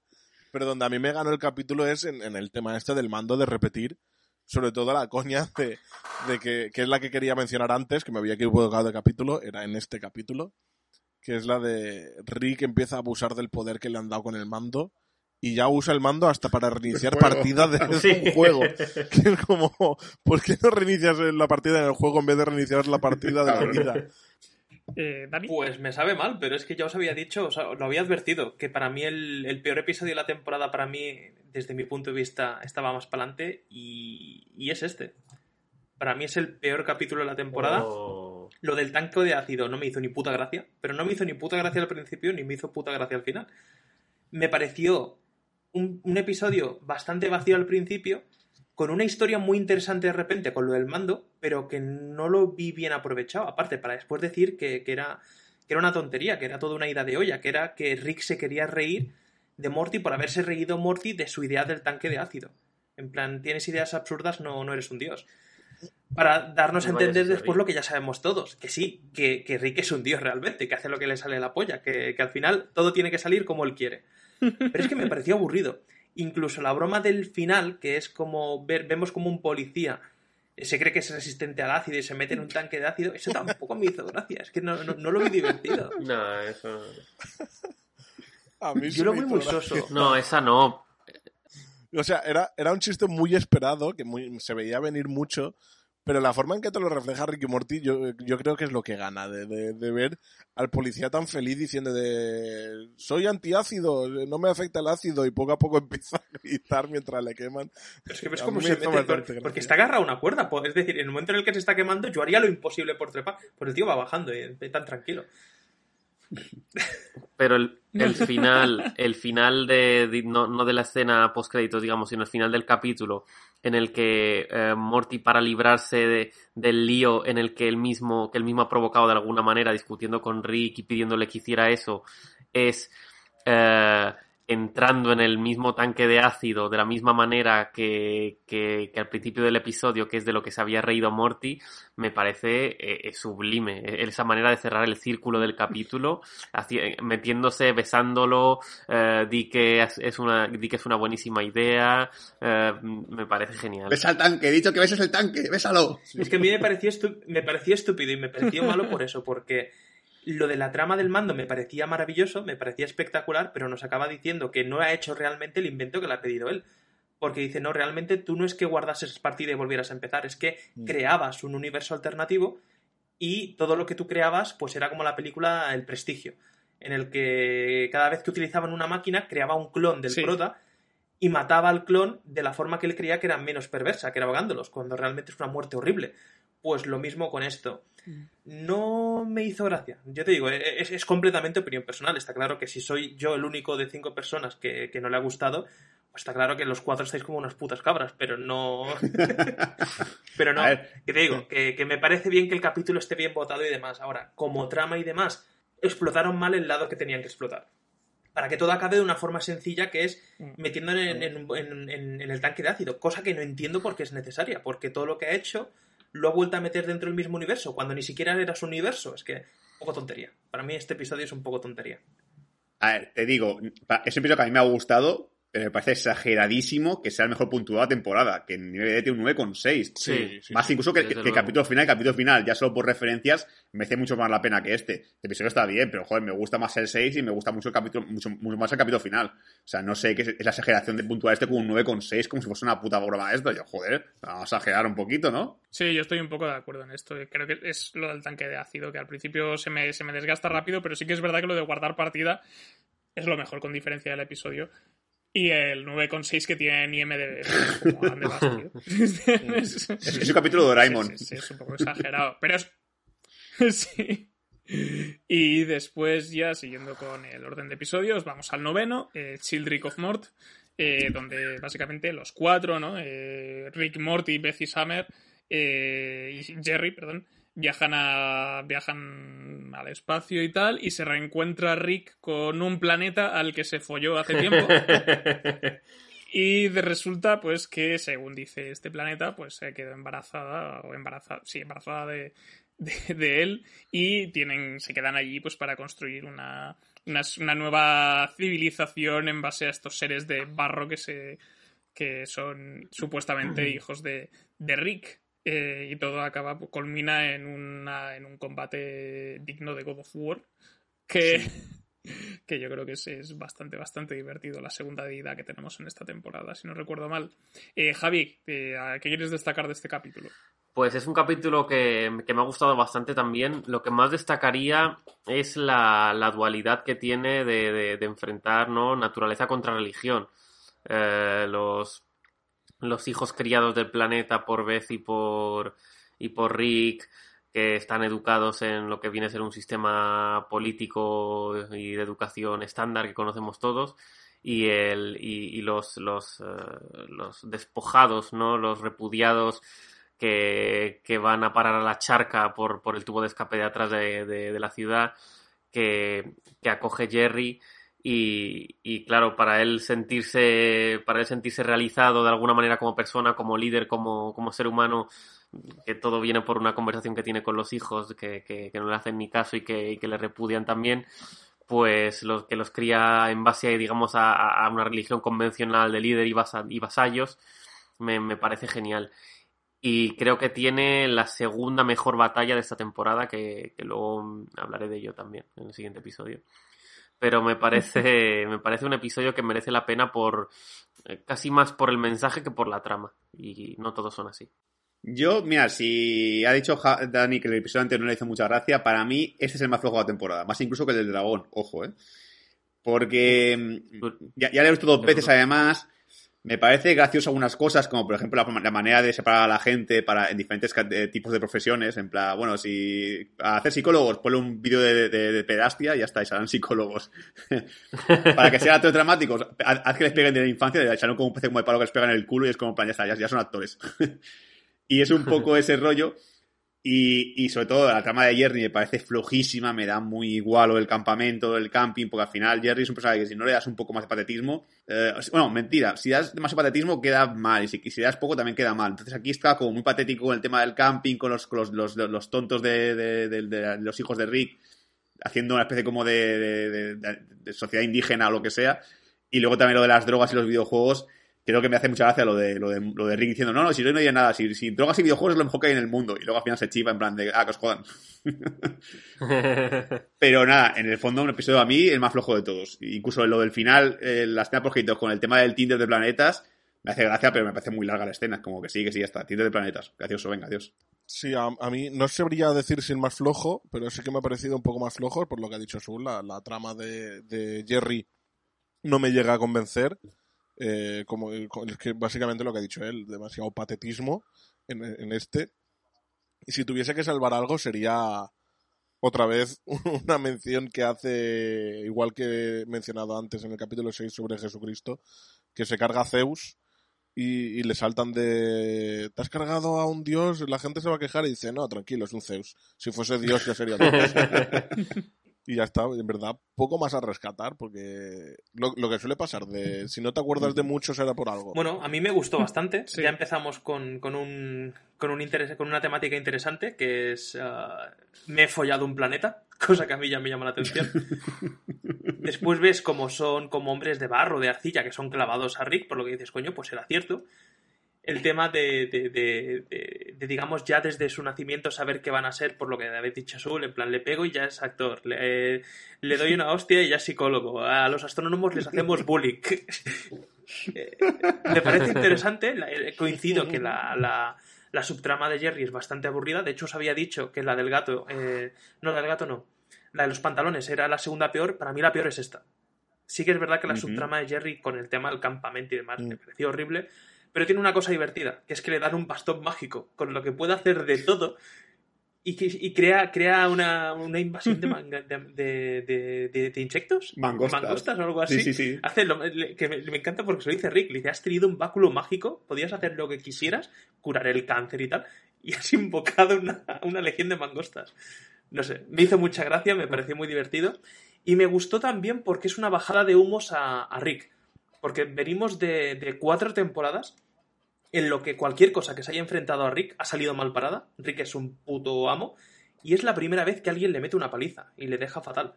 Pero donde a mí me ganó el capítulo es en, en el tema este del mando de repetir, sobre todo la coña de, de que, que, es la que quería mencionar antes, que me había equivocado de capítulo, era en este capítulo, que es la de Rick empieza a abusar del poder que le han dado con el mando y ya usa el mando hasta para reiniciar partida de sí. un juego. Que es como, ¿por qué no reinicias la partida en el juego en vez de reiniciar la partida de la vida? Eh, pues me sabe mal, pero es que ya os había dicho, o sea, lo había advertido, que para mí el, el, peor episodio de la temporada, para mí, desde mi punto de vista, estaba más para adelante y, y, es este. Para mí es el peor capítulo de la temporada. Oh. Lo del tanque de ácido no me hizo ni puta gracia, pero no me hizo ni puta gracia al principio ni me hizo puta gracia al final. Me pareció un, un episodio bastante vacío al principio, con una historia muy interesante de repente con lo del mando, pero que no lo vi bien aprovechado. Aparte, para después decir que, que, era, que era una tontería, que era toda una ida de olla, que era que Rick se quería reír de Morty por haberse reído Morty de su idea del tanque de ácido. En plan, tienes ideas absurdas, no, no eres un dios. Para darnos a entender después lo que ya sabemos todos, que sí, que, que, Rick es un dios realmente, que hace lo que le sale la polla, que, que al final todo tiene que salir como él quiere. Pero es que me pareció aburrido incluso la broma del final, que es como ver, vemos como un policía se cree que es resistente al ácido y se mete en un tanque de ácido, eso tampoco me hizo gracia, es que no, no, no lo vi divertido. No, eso A mí Yo lo vi muy soso. No, esa no. O sea, era, era un chiste muy esperado, que muy, se veía venir mucho, pero la forma en que te lo refleja Ricky Morty, yo, yo creo que es lo que gana, de, de, de ver al policía tan feliz diciendo de soy antiácido, no me afecta el ácido, y poco a poco empieza a gritar mientras le queman. Es que ves cómo se mete, por- porque está agarrado a una cuerda. Es decir, en el momento en el que se está quemando, yo haría lo imposible por trepar. Pues el tío va bajando y eh, tan tranquilo. Pero el, el final, el final de, de- no, no de la escena post créditos, digamos, sino el final del capítulo, en el que eh, Morty para librarse de- del lío en el que él mismo, que él mismo ha provocado de alguna manera, discutiendo con Rick y pidiéndole que hiciera eso, es eh, entrando en el mismo tanque de ácido de la misma manera que, que- que al principio del episodio, que es de lo que se había reído Morty, me parece eh, eh, sublime. Eh, Esa manera de cerrar el círculo del capítulo, haci- eh, metiéndose, besándolo, eh, di, que es- una, di que es una buenísima idea, eh, me parece genial. Besa al tanque, he dicho que beses el tanque, bésalo. Es que a mí me parecía, estu- me parecía estúpido y me pareció malo por eso, porque lo de la trama del mando me parecía maravilloso, me parecía espectacular, pero nos acaba diciendo que no ha hecho realmente el invento que le ha pedido él. Porque dice, no, realmente tú no es que guardases partida y volvieras a empezar, es que creabas un universo alternativo y todo lo que tú creabas, pues era como la película El Prestigio, en el que cada vez que utilizaban una máquina creaba un clon del Sí. prota y mataba al clon de la forma que él creía que era menos perversa, que era vagándolos, cuando realmente es una muerte horrible. Pues lo mismo con esto. No me hizo gracia. Yo te digo, e- es, es completamente opinión personal. Está claro que si soy yo el único de cinco personas que, que no le ha gustado, pues está claro que los cuatro estáis como unas putas cabras, pero no. pero no. Que te digo, que, que me parece bien que el capítulo esté bien votado y demás. Ahora, como trama y demás, explotaron mal el lado que tenían que explotar. Para que todo acabe de una forma sencilla que es metiendo en, en- en- en- en el tanque de ácido, cosa que no entiendo por qué es necesaria, porque todo lo que ha hecho lo ha vuelto a meter dentro del mismo universo, cuando ni siquiera era su universo. Es que, un poco tontería. Para mí este episodio es un poco tontería. A ver, te digo, es un episodio que a mí me ha gustado, pero me parece exageradísimo que sea el mejor puntuado de la temporada, que en nivel de tiene un 9,6. Sí, sí, Más sí. incluso que, luego. capítulo final, capítulo final, ya solo por referencias, merece mucho más la pena que este. Este episodio está bien, pero joder, me gusta más el 6 y me gusta mucho el capítulo, mucho, mucho más el capítulo final. O sea, no sé qué es esa exageración de puntuar este con un 9,6 como si fuese una puta broma esto. Yo, joder, vamos a exagerar un poquito, ¿no? Sí, yo estoy un poco de acuerdo en esto. Creo que es lo del tanque de ácido, que al principio se me, se me desgasta rápido, pero sí que es verdad que lo de guardar partida es lo mejor con diferencia del episodio. Y el 9,6 que tiene en IMDb. es como, ¿a dónde vas, tío? es, Es un capítulo de Doraemon. Sí, sí, sí, es un poco exagerado. Pero es. sí. Y después, ya siguiendo con el orden de episodios, vamos al noveno, eh, Childrick of Mort, eh, donde básicamente los cuatro, ¿no? Eh, Rick, Morty, Beth Summer eh, y Jerry, perdón, viajan a viajan al espacio y tal, y se reencuentra Rick con un planeta al que se folló hace tiempo. Y de- resulta, pues, que según dice este planeta, pues se quedó embarazada, o embarazada, sí, embarazada de, de, de él, y tienen, se quedan allí, pues, para construir una, una, una nueva civilización en base a estos seres de barro que se, que son supuestamente hijos de, de Rick. Eh, y todo acaba, culmina en, una, en un combate digno de God of War, que, que yo creo que es, es bastante, bastante divertido la segunda deidad que tenemos en esta temporada, si no recuerdo mal. Eh, Javi, eh, ¿qué quieres destacar de este capítulo? Pues es un capítulo que, que me ha gustado bastante también. Lo que más destacaría es la, la dualidad que tiene de, de- de enfrentar ¿no? naturaleza contra religión. Eh, los, los hijos criados del planeta por Beth y por, y por Rick, que están educados en lo que viene a ser un sistema político y de educación estándar que conocemos todos. Y, el, y, los, eh, los despojados, ¿no? los repudiados que, que van a parar a la charca por, por el tubo de escape de atrás de, de- de la ciudad que, que acoge Jerry y, claro, para él sentirse, para él sentirse realizado de alguna manera como persona, como líder, como, como ser humano, que todo viene por una conversación que tiene con los hijos, que, que- no le hacen ni caso y que, que le repudian también, pues los que los cría en base, digamos, a, a una religión convencional de líder y, y vasallos, me, me parece genial. Y creo que tiene la segunda mejor batalla de esta temporada, que, que luego hablaré de ello también en el siguiente episodio. Pero me parece, me parece un episodio que merece la pena por eh, casi más por el mensaje que por la trama. Y no todos son así. Yo, mira, si ha dicho Dani que el episodio anterior no le hizo mucha gracia, para mí este es el más flojo de la temporada. Más incluso que el del dragón, ojo, ¿eh? Porque mm, ya, ya lo he visto dos veces además. Me parece gracioso algunas cosas, como por ejemplo la, la manera de separar a la gente para, en diferentes de- tipos de profesiones. En plan, bueno, si a hacer psicólogos, ponle un vídeo de, de, de pedastia y ya está, y serán psicólogos. para que sean actores dramáticos, haz, que les peguen de la infancia, de echarlo como un pez como de palo que les pegan en el culo y es como, plan, ya está, ya, ya son actores. y es un poco ese rollo. Y, sobre todo la trama de Jerry me parece flojísima, me da muy igual lo del campamento, el camping, porque al final Jerry es un personaje que si no le das un poco más de patetismo, eh, bueno, mentira, si das demasiado patetismo queda mal, y si, si das poco también queda mal. Entonces aquí está como muy patético con el tema del camping, con los, con los, los, tontos de, de- los hijos de Rick, haciendo una especie como de sociedad indígena o lo que sea. Y luego también lo de las drogas y los videojuegos. Creo que me hace mucha gracia lo de, lo de, lo de Rick diciendo, no, no, si yo no hay nada, si, si drogas y videojuegos es lo mejor que hay en el mundo. Y luego al final se chiva en plan de, ah, que os jodan. Pero nada, en el fondo un episodio a mí el más flojo de todos. Incluso lo del final, eh, la escena por créditos con el tema del Tinder de planetas, me hace gracia, pero me parece muy larga la escena. Es como que sí, que sí, ya está. Tinder de planetas. Gracioso, venga, adiós. Sí, a, a mí no sabría decir si el más flojo, pero sí que me ha parecido un poco más flojo por lo que ha dicho Sul. La, la trama de, de Jerry no me llega a convencer. Eh, como es que básicamente lo que ha dicho él, demasiado patetismo en, este. Y si tuviese que salvar algo sería otra vez una mención que hace, igual que mencionado antes en el capítulo 6 sobre Jesucristo, que se carga a Zeus y, y le saltan de te has cargado a un dios, la gente se va a quejar y dice, no, tranquilo, es un Zeus. Si fuese dios ya sería Dios. y ya está, en verdad, poco más a rescatar, porque lo, lo que suele pasar de si no te acuerdas de mucho será por algo. Bueno, a mí me gustó bastante. Sí. Ya empezamos con, con un, con, un interés, con una temática interesante que es ah, me he follado un planeta, cosa que a mí ya me llama la atención. Después ves cómo son como hombres de barro, de arcilla, que son clavados a Rick, por lo que dices, coño, pues era cierto. El tema de, de- de- digamos, ya desde su nacimiento saber qué van a ser, por lo que habéis dicho Azul, en plan, le pego y ya es actor. Le, le doy una hostia y ya es psicólogo. A los astrónomos les hacemos bullying. Eh, me parece interesante, eh, coincido que la, la- la subtrama de Jerry es bastante aburrida, de hecho os había dicho que la del gato, eh, no, la del gato no, la de los pantalones era la segunda peor, para mí la peor es esta. Sí que es verdad que la subtrama de Jerry con el tema del campamento y demás Mm. me pareció horrible, pero tiene una cosa divertida, que es que le dan un bastón mágico, con lo que puede hacer de todo, y, y crea, crea una, una invasión de, manga- de, de- de- insectos, Mangostas. o algo así. Sí, sí, sí. Hace lo- que me, me encanta porque se lo dice Rick. Le dice, has tenido un báculo mágico, podías hacer lo que quisieras, curar el cáncer y tal, y has invocado una, una legión de mangostas. No sé, me hizo mucha gracia, me pareció muy divertido. Y me gustó también porque es una bajada de humos a, a Rick. Porque venimos de, de cuatro temporadas en lo que cualquier cosa que se haya enfrentado a Rick ha salido mal parada. Rick es un puto amo. Y es la primera vez que alguien le mete una paliza y le deja fatal.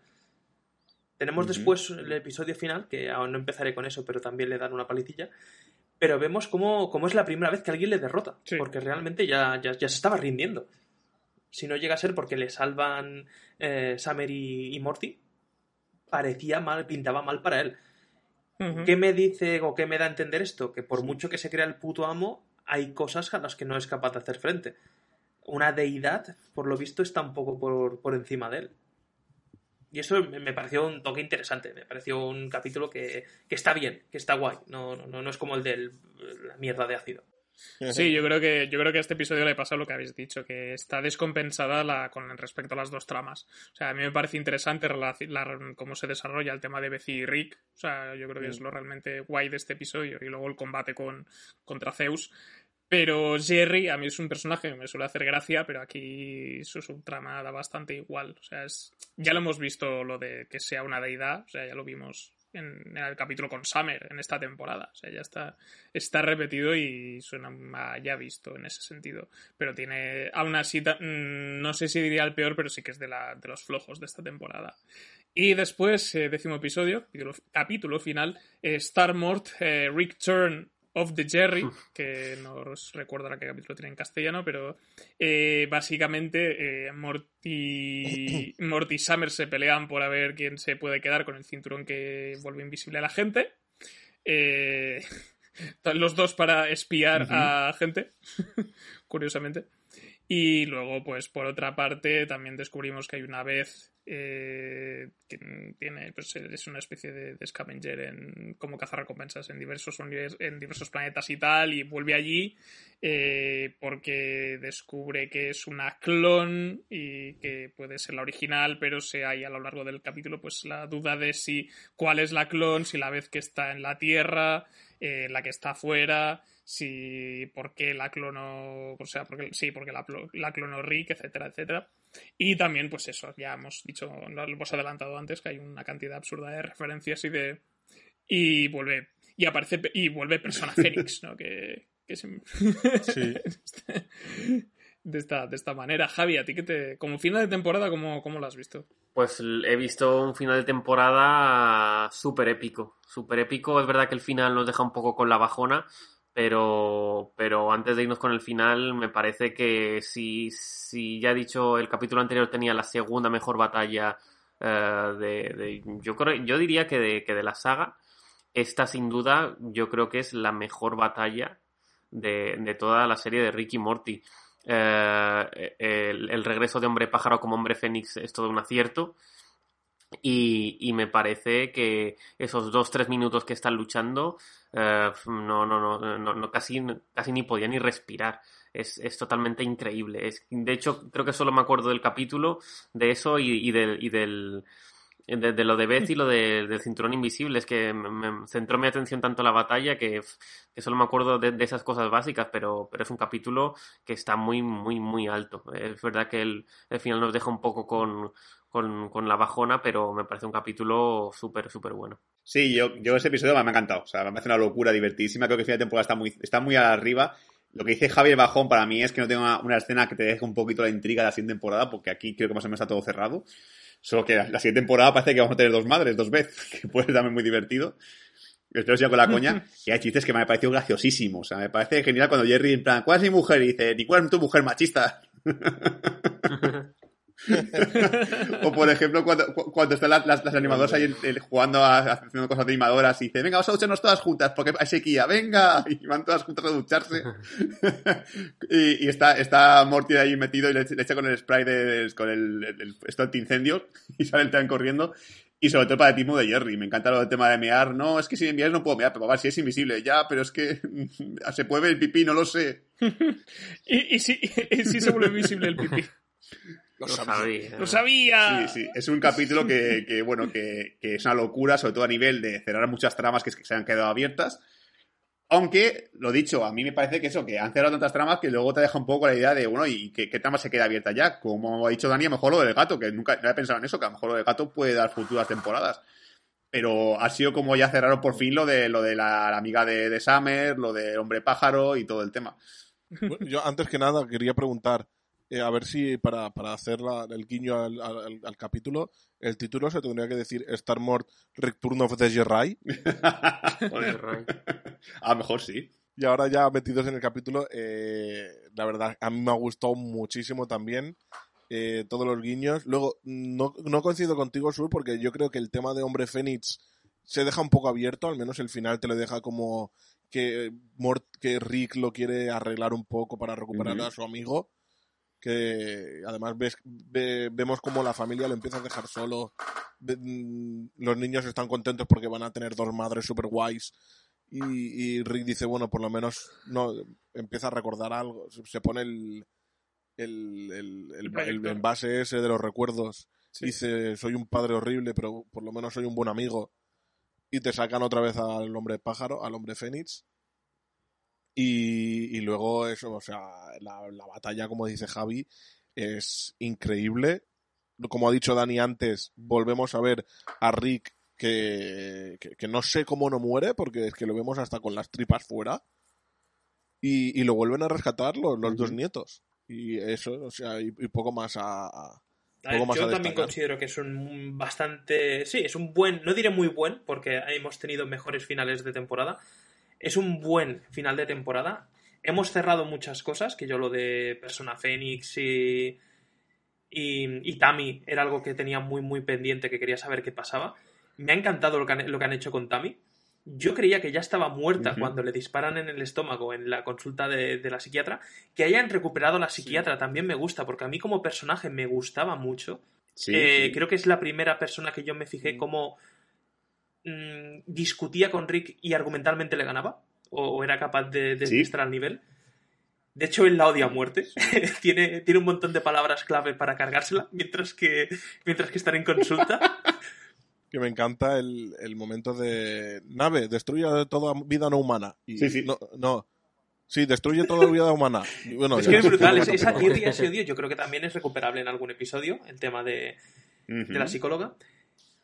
Tenemos después el episodio final, que aún no empezaré con eso, pero también le dan una palicilla. Pero vemos cómo, cómo es la primera vez que alguien le derrota. Sí. Porque realmente ya, ya, ya se estaba rindiendo. Si no llega a ser porque le salvan eh, Summer y, y Morty, parecía mal, pintaba mal para él. ¿Qué me dice o qué me da a entender esto? Que por mucho que se crea el puto amo, hay cosas a las que no es capaz de hacer frente. Una deidad, por lo visto, está un poco por, por encima de él. Y eso me me pareció un toque interesante, me pareció un capítulo que, que está bien, que está guay. No, no, no es como el de la mierda de ácido. Sí, yo creo que yo creo que a este episodio le pasa lo que habéis dicho, que está descompensada la, con respecto a las dos tramas. O sea, a mí me parece interesante relaci- la- cómo se desarrolla el tema de Betsy y Rick. O sea, yo creo que es lo realmente guay de este episodio. Y luego el combate con, contra Zeus. Pero Jerry, a mí es un personaje que me suele hacer gracia, pero aquí su subtrama da bastante igual. O sea, es, ya lo hemos visto lo de que sea una deidad, o sea, ya lo vimos en, el capítulo con Summer en esta temporada. O sea, ya está, está repetido y suena ya visto en ese sentido. Pero tiene, aún así, mm, no sé si diría el peor, pero sí que es de, los flojos de esta temporada. Y después, eh, décimo episodio, capítulo, capítulo final, eh, Star Mort, eh, Rick Turn of the Jerry, que no os recuerdo ahora qué capítulo tiene en castellano, pero eh, básicamente eh, Morty, Morty y Summer se pelean por a ver quién se puede quedar con el cinturón que vuelve invisible a la gente. Eh, los dos para espiar a gente, curiosamente. Y luego, pues por otra parte, también descubrimos que hay una vez eh, tiene, pues es una especie de, scavenger en como cazarrecompensas en diversos en diversos planetas y tal, y vuelve allí eh, porque descubre que es una clon y que puede ser la original, pero se hay a lo largo del capítulo pues la duda de si cuál es la clon, si la vez que está en la Tierra, eh, la que está afuera, si por qué la clono, o sea, porque, sí, porque la, la clonó Rick, etcétera, etcétera. Y también, pues eso, ya hemos dicho, lo hemos adelantado antes, que hay una cantidad absurda de referencias y de. Y vuelve. Y aparece. Y vuelve Persona Fénix, ¿no? Que. que es- Sí. de, esta, de esta manera. Javi, a ti que te. Como final de temporada, ¿cómo, cómo lo has visto? Pues he visto un final de temporada súper épico. Súper épico. Es verdad que el final nos deja un poco con la bajona, pero, pero antes de irnos con el final, me parece que si, si ya he dicho el capítulo anterior tenía la segunda mejor batalla de, de- yo creo, yo diría que de, que de la saga, esta sin duda yo creo que es la mejor batalla de, de toda la serie de Ricky Morty. Eh, el, el regreso de Hombre Pájaro como Hombre Fénix es todo un acierto. Y, y me parece que esos dos, tres minutos que están luchando, eh, no, no, no, no, no, casi, casi ni podía ni respirar. Es, es totalmente increíble. Es, de hecho, creo que solo me acuerdo del capítulo, de eso y, y del, y del, de, de lo de Beth y lo de- del cinturón invisible. Es que me, centró mi atención tanto la batalla que, solo me acuerdo de, esas cosas básicas, pero, pero es un capítulo que está muy, muy, muy alto. Es verdad que el, el final nos deja un poco con, con, con la bajona, pero me parece un capítulo súper, súper bueno. Sí, yo, yo ese episodio me ha encantado. O sea, me parece una locura divertidísima. Creo que el final de temporada está muy, está muy arriba. Lo que dice Javier Bajón para mí es que no tengo una, una escena que te deje un poquito la intriga de la siguiente temporada, porque aquí creo que más o menos está todo cerrado. Solo que la, siguiente temporada parece que vamos a tener dos madres, dos veces, que puede ser también muy divertido. Estoy ya con la coña. Y hay chistes que me han parecido graciosísimos. O sea, me parece genial cuando Jerry, en plan, ¿cuál es mi mujer? Y dice, ni cuál es tu mujer machista. o por ejemplo, cuando, cu- cuando están las, las, las animadoras ahí en- jugando a, haciendo cosas animadoras y dice, venga, vamos a ducharnos todas juntas porque hay sequía, venga, y van todas juntas a ducharse. y y está, está Morty ahí metido y le, le echa con el spray de, con el, el, el antiincendios y sale el tren corriendo. Y sobre todo el paradigma de Jerry. Me encanta lo del tema de mear. No, es que si me envías no puedo mear, pero papá, si es invisible. Ya, pero es que se puede ver el pipí, no lo sé. Y, y sí, y sí se vuelve visible el pipí. Lo Lo sabía. sabía. ¡Lo sabía! Sí, sí, es un capítulo que, que, bueno, que, que es una locura, sobre todo a nivel de cerrar muchas tramas que, que se han quedado abiertas. Aunque, lo dicho, a mí me parece que eso, que han cerrado tantas tramas que luego te deja un poco la idea de, bueno, ¿y qué, qué trama se queda abierta ya? Como ha dicho Dani, a lo mejor lo del gato, que nunca no había pensado en eso, que a lo mejor lo del gato puede dar futuras temporadas. Pero ha sido como ya cerraron por fin lo de lo de la, la amiga de, de Summer, lo del hombre pájaro y todo el tema. Bueno, yo antes que nada quería preguntar, eh, a ver si para, para hacer la- el guiño al, al- al capítulo, el título se tendría que decir Star Mort Return of the Jedi. A lo mejor sí. Y ahora ya metidos en el capítulo, eh, la verdad, a mí me ha gustado muchísimo también eh, todos los guiños. Luego, no, no coincido contigo, Sur, porque yo creo que el tema de Hombre Fénix se deja un poco abierto, al menos el final te lo deja como que, Mort, que Rick lo quiere arreglar un poco para recuperar a su amigo. Que además ves, ve- vemos como la familia lo empieza a dejar solo. Mm, Los niños están contentos porque van a tener dos madres super guays. Y, y Rick dice, bueno, por lo menos no empieza a recordar algo. Se, pone el, el, el, envase ese de los recuerdos. Sí. Dice, soy un padre horrible, pero por lo menos soy un buen amigo. Y te sacan otra vez al hombre pájaro, al hombre fénix. Y, y luego eso, o sea, la, la batalla, como dice Javi, es increíble. Como ha dicho Dani antes, volvemos a ver a Rick que, que, que no sé cómo no muere, porque es que lo vemos hasta con las tripas fuera. Y, y lo vuelven a rescatar los, los dos nietos. Y eso, o sea, y, y poco más a, a- A ver, Poco más yo a también considero que es un bastante. Sí, es un buen. No diré muy buen, porque hemos tenido mejores finales de temporada. Es un buen final de temporada. Hemos cerrado muchas cosas, que yo lo de Persona Fénix y, y, y Tami era algo que tenía muy, muy pendiente, que quería saber qué pasaba. Me ha encantado lo que han, lo que han hecho con Tami. Yo creía que ya estaba muerta cuando le disparan en el estómago en la consulta de, de la psiquiatra. Que hayan recuperado a la psiquiatra también me gusta, porque a mí como personaje me gustaba mucho. Sí, Eh, sí. Creo que es la primera persona que yo me fijé cómo mm, discutía con Rick y argumentalmente le ganaba. O, o era capaz de, de Sí. estar al nivel. De hecho, él la odia a muerte. tiene, tiene un montón de palabras clave para cargársela mientras que, mientras que están en consulta. Que me encanta el, el momento de nave, destruye toda vida no humana. Y Sí, sí. No, no. Sí, destruye toda vida humana. Y bueno, es que es brutal. es- esa capítulo. tirria, ese odio, yo creo que también es recuperable en algún episodio. El tema de, de la psicóloga.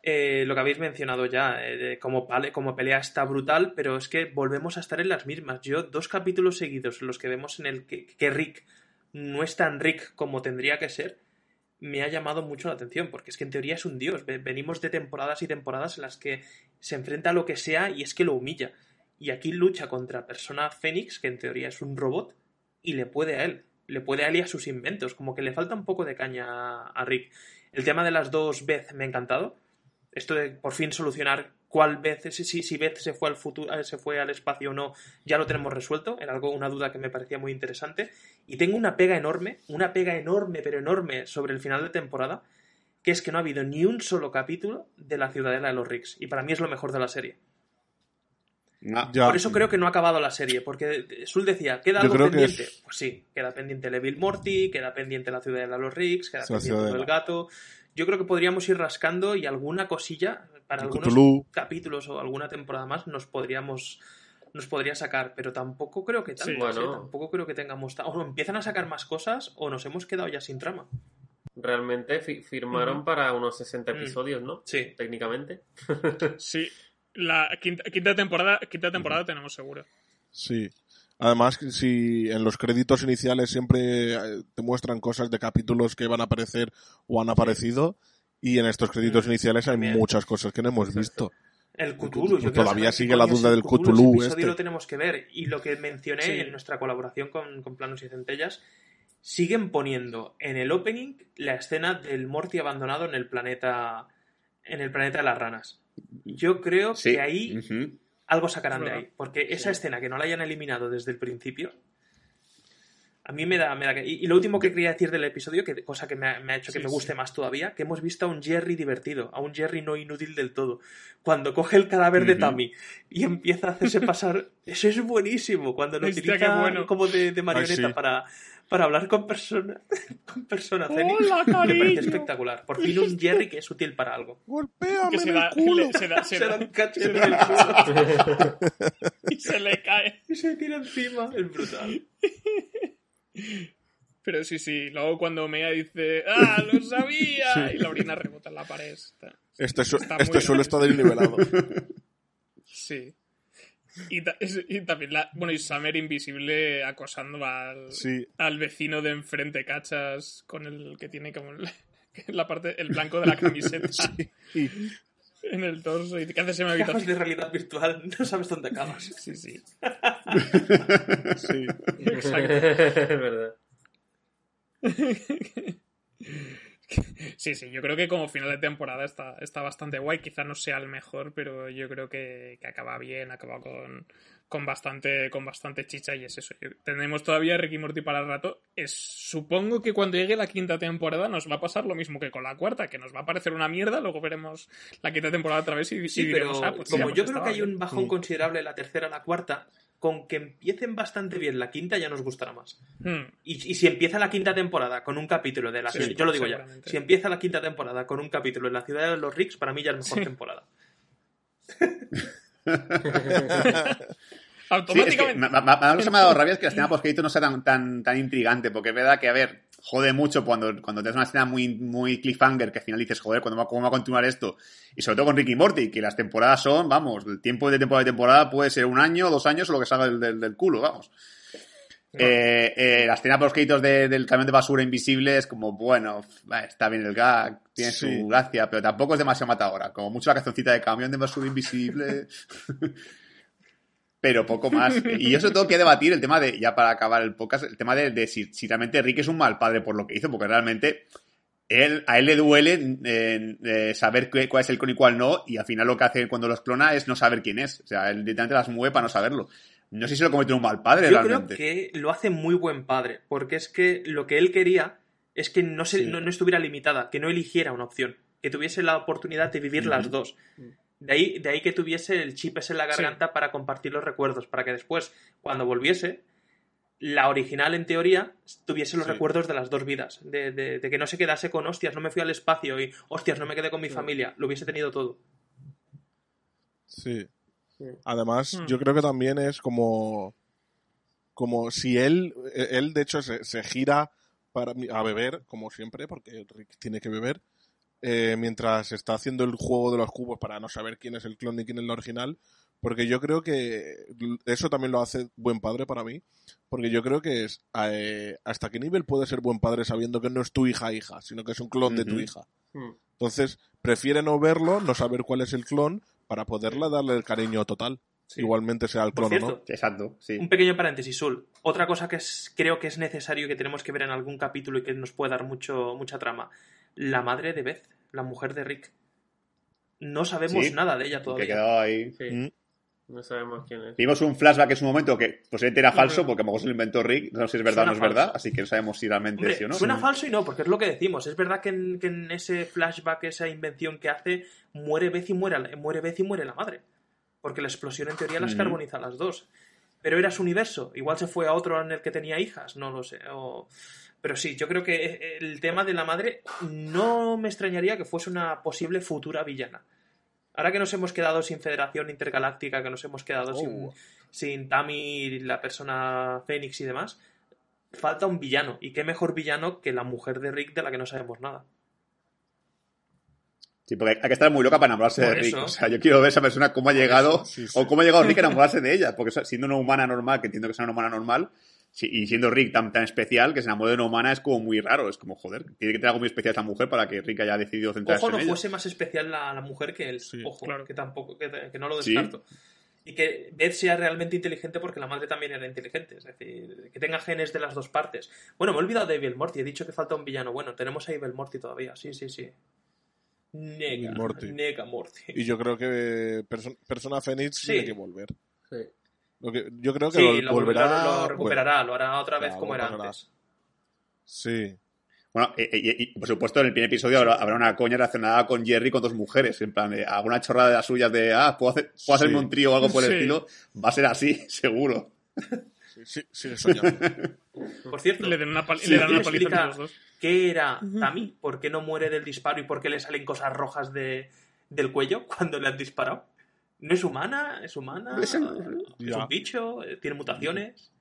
Eh, lo que habéis mencionado ya, eh, como, pale- como pelea está brutal, pero es que volvemos a estar en las mismas. Yo, dos capítulos seguidos en los que vemos en el que, Rick no es tan Rick como tendría que ser, me ha llamado mucho la atención, porque es que en teoría es un dios. Ve- Venimos de temporadas y temporadas en las que se enfrenta a lo que sea y es que lo humilla. Y aquí lucha contra Persona Fénix, que en teoría es un robot, y le puede a él. Le puede a él y a sus inventos. Como que le falta un poco de caña a- a Rick. El tema de las dos Beth me ha encantado. Esto de por fin solucionar cuál Beth, si, si, si Beth se fue al futuro, se fue al espacio o no, ya lo tenemos resuelto. Era algo, una duda que me parecía muy interesante. Y tengo una pega enorme, una pega enorme, pero enorme sobre el final de temporada, que es que no ha habido ni un solo capítulo de la ciudadela de los Ricks. Y para mí es lo mejor de la serie. Ya. Por eso creo que no ha acabado la serie, porque Sul decía, ¿queda algo pendiente? es- Pues sí, queda pendiente Leville Morty, queda pendiente la ciudadela de los Ricks, queda pendiente Ciudadela. gato. Yo creo que podríamos ir rascando y alguna cosilla para El algunos Cthulhu. capítulos o alguna temporada más nos podríamos nos podría sacar, pero tampoco creo que tanto, Sí, ¿eh? tampoco creo que tengamos o empiezan a sacar más cosas o nos hemos quedado ya sin trama. Realmente fi- firmaron para unos 60 Mm. episodios, ¿no? Sí. Técnicamente. Sí. La quinta, quinta temporada, quinta temporada tenemos seguro. Sí. Además, si en los créditos iniciales siempre eh, te muestran cosas de capítulos que van a aparecer o han aparecido, y en estos créditos Mm, iniciales hay también. muchas cosas que no hemos Exacto. visto. El Cthulhu. Yo Todavía sigue la duda el del Cthulhu. Cthulhu Ese episodio este. lo tenemos que ver. Y lo que mencioné Sí. en nuestra colaboración con, con Planos y Centellas, siguen poniendo en el opening la escena del Morty abandonado en el planeta en el planeta de las ranas. Yo creo sí. que ahí. Algo sacarán de ahí. Porque esa escena que no la hayan eliminado desde el principio, a mí me da... Me da y, y lo último que quería decir del episodio, que cosa que me ha, me ha hecho que Sí, me sí. guste más todavía, que hemos visto a un Jerry divertido, a un Jerry no inútil del todo. Cuando coge el cadáver de Ujú. Tammy y empieza a hacerse pasar... Eso es buenísimo, cuando lo Hostia, utiliza bueno. como de, de marioneta sí. para, para hablar con personas con personas Hola, Me parece cariño. espectacular. Por fin un Jerry que es útil para algo. ¡Golpéame se en da, el culo! se da- se Se da- un cachete en el culo y se le cae. y se tira encima. Es brutal. Pero sí, sí. Luego cuando Mea dice, ¡ah, lo sabía! Sí. Y la orina rebota en la pared. Está- Este, Está este suelo está desnivelado. Sí. Y, ta- y también la. Bueno, y Summer invisible acosando al, Sí. al vecino de enfrente, cachas, con el que tiene como el- la parte, el blanco de la camiseta Y en el torso. Y que haces en Gafas habitación. de realidad virtual, no sabes dónde acabas. Sí, sí. sí. Exacto. es verdad. Sí, sí, yo creo que como final de temporada está, está bastante guay. Quizá no sea el mejor, pero yo creo que, que acaba bien, acaba con, con, bastante, con bastante chicha y es eso. Yo- tenemos todavía Ricky Morty para el rato. Es, supongo que cuando llegue la quinta temporada nos va a pasar lo mismo que con la cuarta, que nos va a parecer una mierda, luego veremos la quinta temporada otra vez y, y Sí, pero diremos, ah, pues como mira, pues yo creo que hay bien. un bajón Mm. considerable la tercera a la cuarta, con que empiecen bastante bien la quinta ya nos gustará más. Hmm. Y, y si empieza la quinta temporada con un capítulo de la Sí, ciudad, yo lo digo ya, si empieza la quinta temporada con un capítulo en la ciudad de los Ricks, para mí ya es mejor Sí. temporada. Sí, es que Automáticamente. me, ha dado rabia es que la escena post no sea tan, tan, tan intrigante, porque es verdad que, a ver, jode mucho cuando, cuando tienes una escena muy, muy cliffhanger que al final dices, joder, ¿cuándo va, ¿cómo va a continuar esto? Y sobre todo con Ricky Morty, que las temporadas son, vamos, el tiempo de temporada de temporada puede ser un año, dos años o lo que salga del, del, del culo, vamos. Eh, eh, la escena post de- del camión de basura invisible es como, bueno, está bien el gag, tiene Sí. su gracia, pero tampoco es demasiado matadora. Como mucho la cancioncita de camión de basura invisible. pero poco más. Y yo sobre todo quiero debatir el tema de, ya para acabar el podcast, el tema de, de si, si realmente Rick es un mal padre por lo que hizo, porque realmente él, a él le duele eh, eh, saber qué- cuál es el clon y cuál no, y al final lo que hace cuando los clona es no saber quién es. O sea, él directamente las mueve para no saberlo. No sé si lo cometió un mal padre Yo creo que lo hace muy buen padre, porque es que lo que él quería es que no, se, Sí. no, no estuviera limitada, que no eligiera una opción, que tuviese la oportunidad de vivir las dos. De ahí, de ahí que tuviese el chip ese en la garganta para compartir los recuerdos, para que después, cuando volviese, la original, en teoría, tuviese los Sí. recuerdos de las dos vidas. De, de- de que no se quedase con hostias, no me fui al espacio y hostias, no me quedé con mi familia. Lo hubiese tenido todo. Sí. Sí. Además, Hmm. yo creo que también es como. Como si él. Él, de hecho, se, se gira para, a beber, como siempre, porque Rick tiene que beber. eh, mientras está haciendo el juego de los cubos para no saber quién es el clon ni quién es el original. Porque yo creo que eso también lo hace buen padre para mí. Porque yo creo que es eh, hasta qué nivel puede ser buen padre sabiendo que no es tu hija hija, sino que es un clon de tu hija. Hmm. Entonces, prefiere no verlo, no saber cuál es el clon, para poderle darle el cariño total. Igualmente sea el Por clon o no. cierto, Exacto, sí. Un pequeño paréntesis, Sul. Otra cosa que es- creo que es necesario y que tenemos que ver en algún capítulo y que nos puede dar mucho, mucha trama. La madre de Beth, la mujer de Rick. No sabemos Sí, nada de ella Que todavía. quedado ahí. Sí. Mm. No sabemos quién es. Vimos un flashback en su momento que posiblemente era falso, porque a lo mejor se lo inventó Rick, no sé si es verdad o no es verdad, así que no sabemos si realmente Hombre, sí o no. suena falso y no, porque es lo que decimos. Es verdad que en, que en ese flashback, esa invención que hace, muere Beth y muere, la- muere Beth y muere la madre. Porque la explosión en teoría las carboniza a las dos. Pero era su universo. Igual se fue a otro en el que tenía hijas, no lo sé. o- Pero sí, yo creo que el tema de la madre no me extrañaría que fuese una posible futura villana. Ahora que nos hemos quedado sin Federación Intergaláctica, que nos hemos quedado sin, Oh. sin Tammy, la persona Fénix y demás, falta un villano. Y qué mejor villano que la mujer de Rick de la que no sabemos nada. Sí, porque hay que estar muy loca para enamorarse de Rick. eso. O sea, yo quiero ver a esa persona cómo ha llegado, Sí, sí. o cómo ha llegado Rick a enamorarse de ella. Porque siendo una humana normal, que entiendo que sea una humana normal, sí, y siendo Rick tan, tan especial, que se enamore de una humana es como muy raro. Es como, joder, tiene que tener algo muy especial esa mujer para que Rick haya decidido centrarse Ojo, no en ella. fuese más especial la, la mujer que él. Sí, Ojo, claro. que tampoco, que, que no lo Sí. descarto. Y que Beth sea realmente inteligente porque la madre también era inteligente. Es decir, que tenga genes de las dos partes. Bueno, me he olvidado de Evil Morty. He dicho que falta un villano. Bueno, tenemos a Evil Morty todavía. Sí, sí, sí. Nega. Evil Morty. Nega Morty. Y yo creo que Perso- Persona Phoenix Sí. tiene que volver. Sí. Lo que, yo creo que Sí, lo, lo, volverá. lo- lo bueno, recuperará. Lo hará otra vez claro, como era antes. sí. Bueno, eh, eh, y, y, por supuesto, en el primer episodio habrá, habrá una coña relacionada con Jerry con dos mujeres. En plan, de alguna chorrada de las suyas de, ah, puedo, hacer, puedo hacerme Sí. un trío o algo por el Sí. estilo. Va a ser así, seguro. sí, sí, sigue soñando. Por cierto, Le dan una, Sí, le dan una ¿quién paliza los dos. ¿Qué era Tammy? ¿Por qué no muere del disparo y por qué le salen cosas rojas de, del cuello cuando le han disparado? ¿No es humana? ¿Es humana? Es ¿Es un- un bicho? ¿Tiene mutaciones?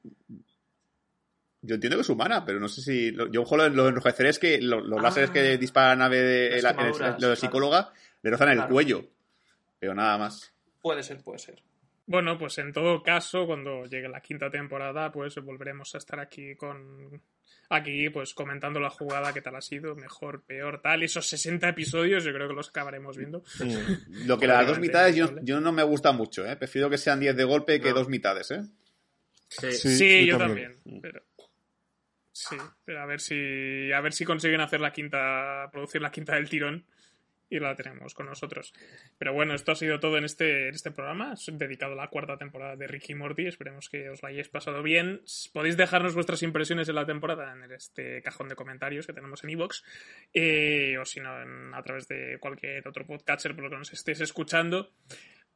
Yo entiendo que es humana, pero no sé si. lo- Yo, ojo, lo, lo enrojeceré es que lo- los Ah. láseres que dispara la nave de la, el- claro. psicóloga le rozan el Claro. cuello. Pero nada más. Puede ser, puede ser. Bueno, pues en todo caso, cuando llegue la quinta temporada, pues volveremos a estar aquí con. Aquí, pues comentando la jugada, qué tal ha sido, mejor, peor, tal. Esos 60 episodios, yo creo que los acabaremos viendo. Mm. Lo que las dos mitades yo, no me gusta mucho, ¿eh? Prefiero que sean 10 de golpe que No. dos mitades, ¿eh? Sí. Sí, Sí, yo yo también. también. Pero... Sí, pero a ver si a ver si consiguen hacer la quinta, producir la quinta del tirón y la tenemos con nosotros. Pero bueno, esto ha sido todo en este, en este programa, dedicado a la cuarta temporada de Ricky Morty. Esperemos que os la hayáis pasado bien. Podéis dejarnos vuestras impresiones de la temporada en este cajón de comentarios que tenemos en iVoox, eh, o si no, en- a través de cualquier otro podcatcher por lo que nos estéis escuchando.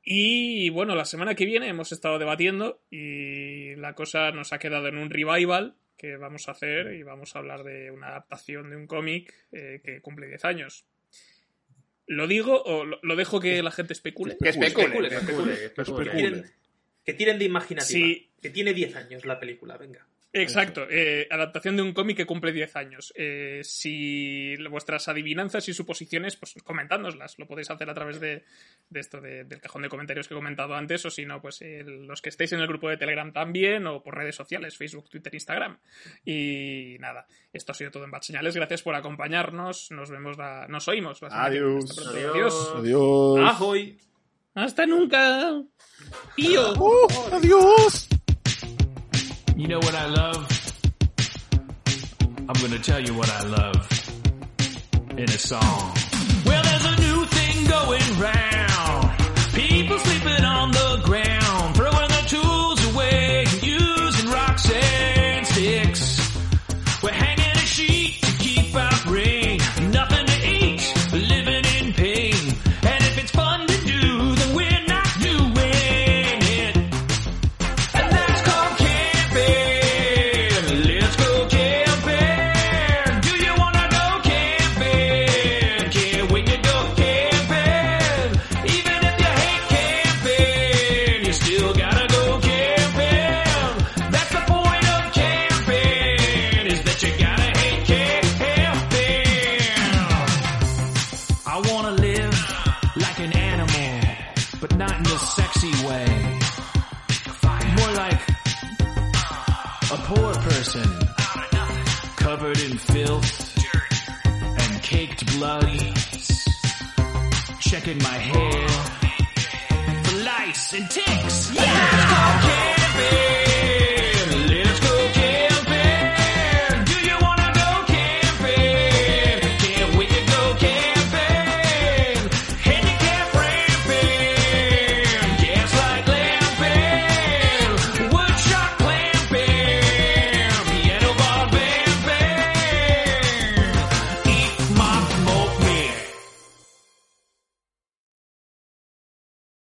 Y bueno, la semana que viene hemos estado debatiendo y la cosa nos ha quedado en un revival que vamos a hacer y vamos a hablar de una adaptación de un cómic eh, que cumple 10 años. ¿Lo digo o lo, dejo que la gente especule? Que especule. Especule, Especule, especule. especule. Que tiren, que tiren de imaginativa. Sí. Que tiene 10 años la película, venga. Exacto, eh, adaptación de un cómic que cumple 10 años. Eh, si vuestras adivinanzas y suposiciones, pues comentádnoslas. Lo podéis hacer a través de, esto del cajón de comentarios que he comentado antes, o si no, pues eh, los que estéis en el grupo de Telegram también, o por redes sociales, Facebook, Twitter, Instagram. Y nada, esto ha sido todo en Bad Señales. Gracias por acompañarnos. Nos vemos, la, nos oímos. Adiós. Adiós. Adiós. Hasta nunca. Tío. Oh, adiós. You know what I love? I'm gonna tell you what I love in a song. Well, there's a new thing going round. in my hair. For lights and tips.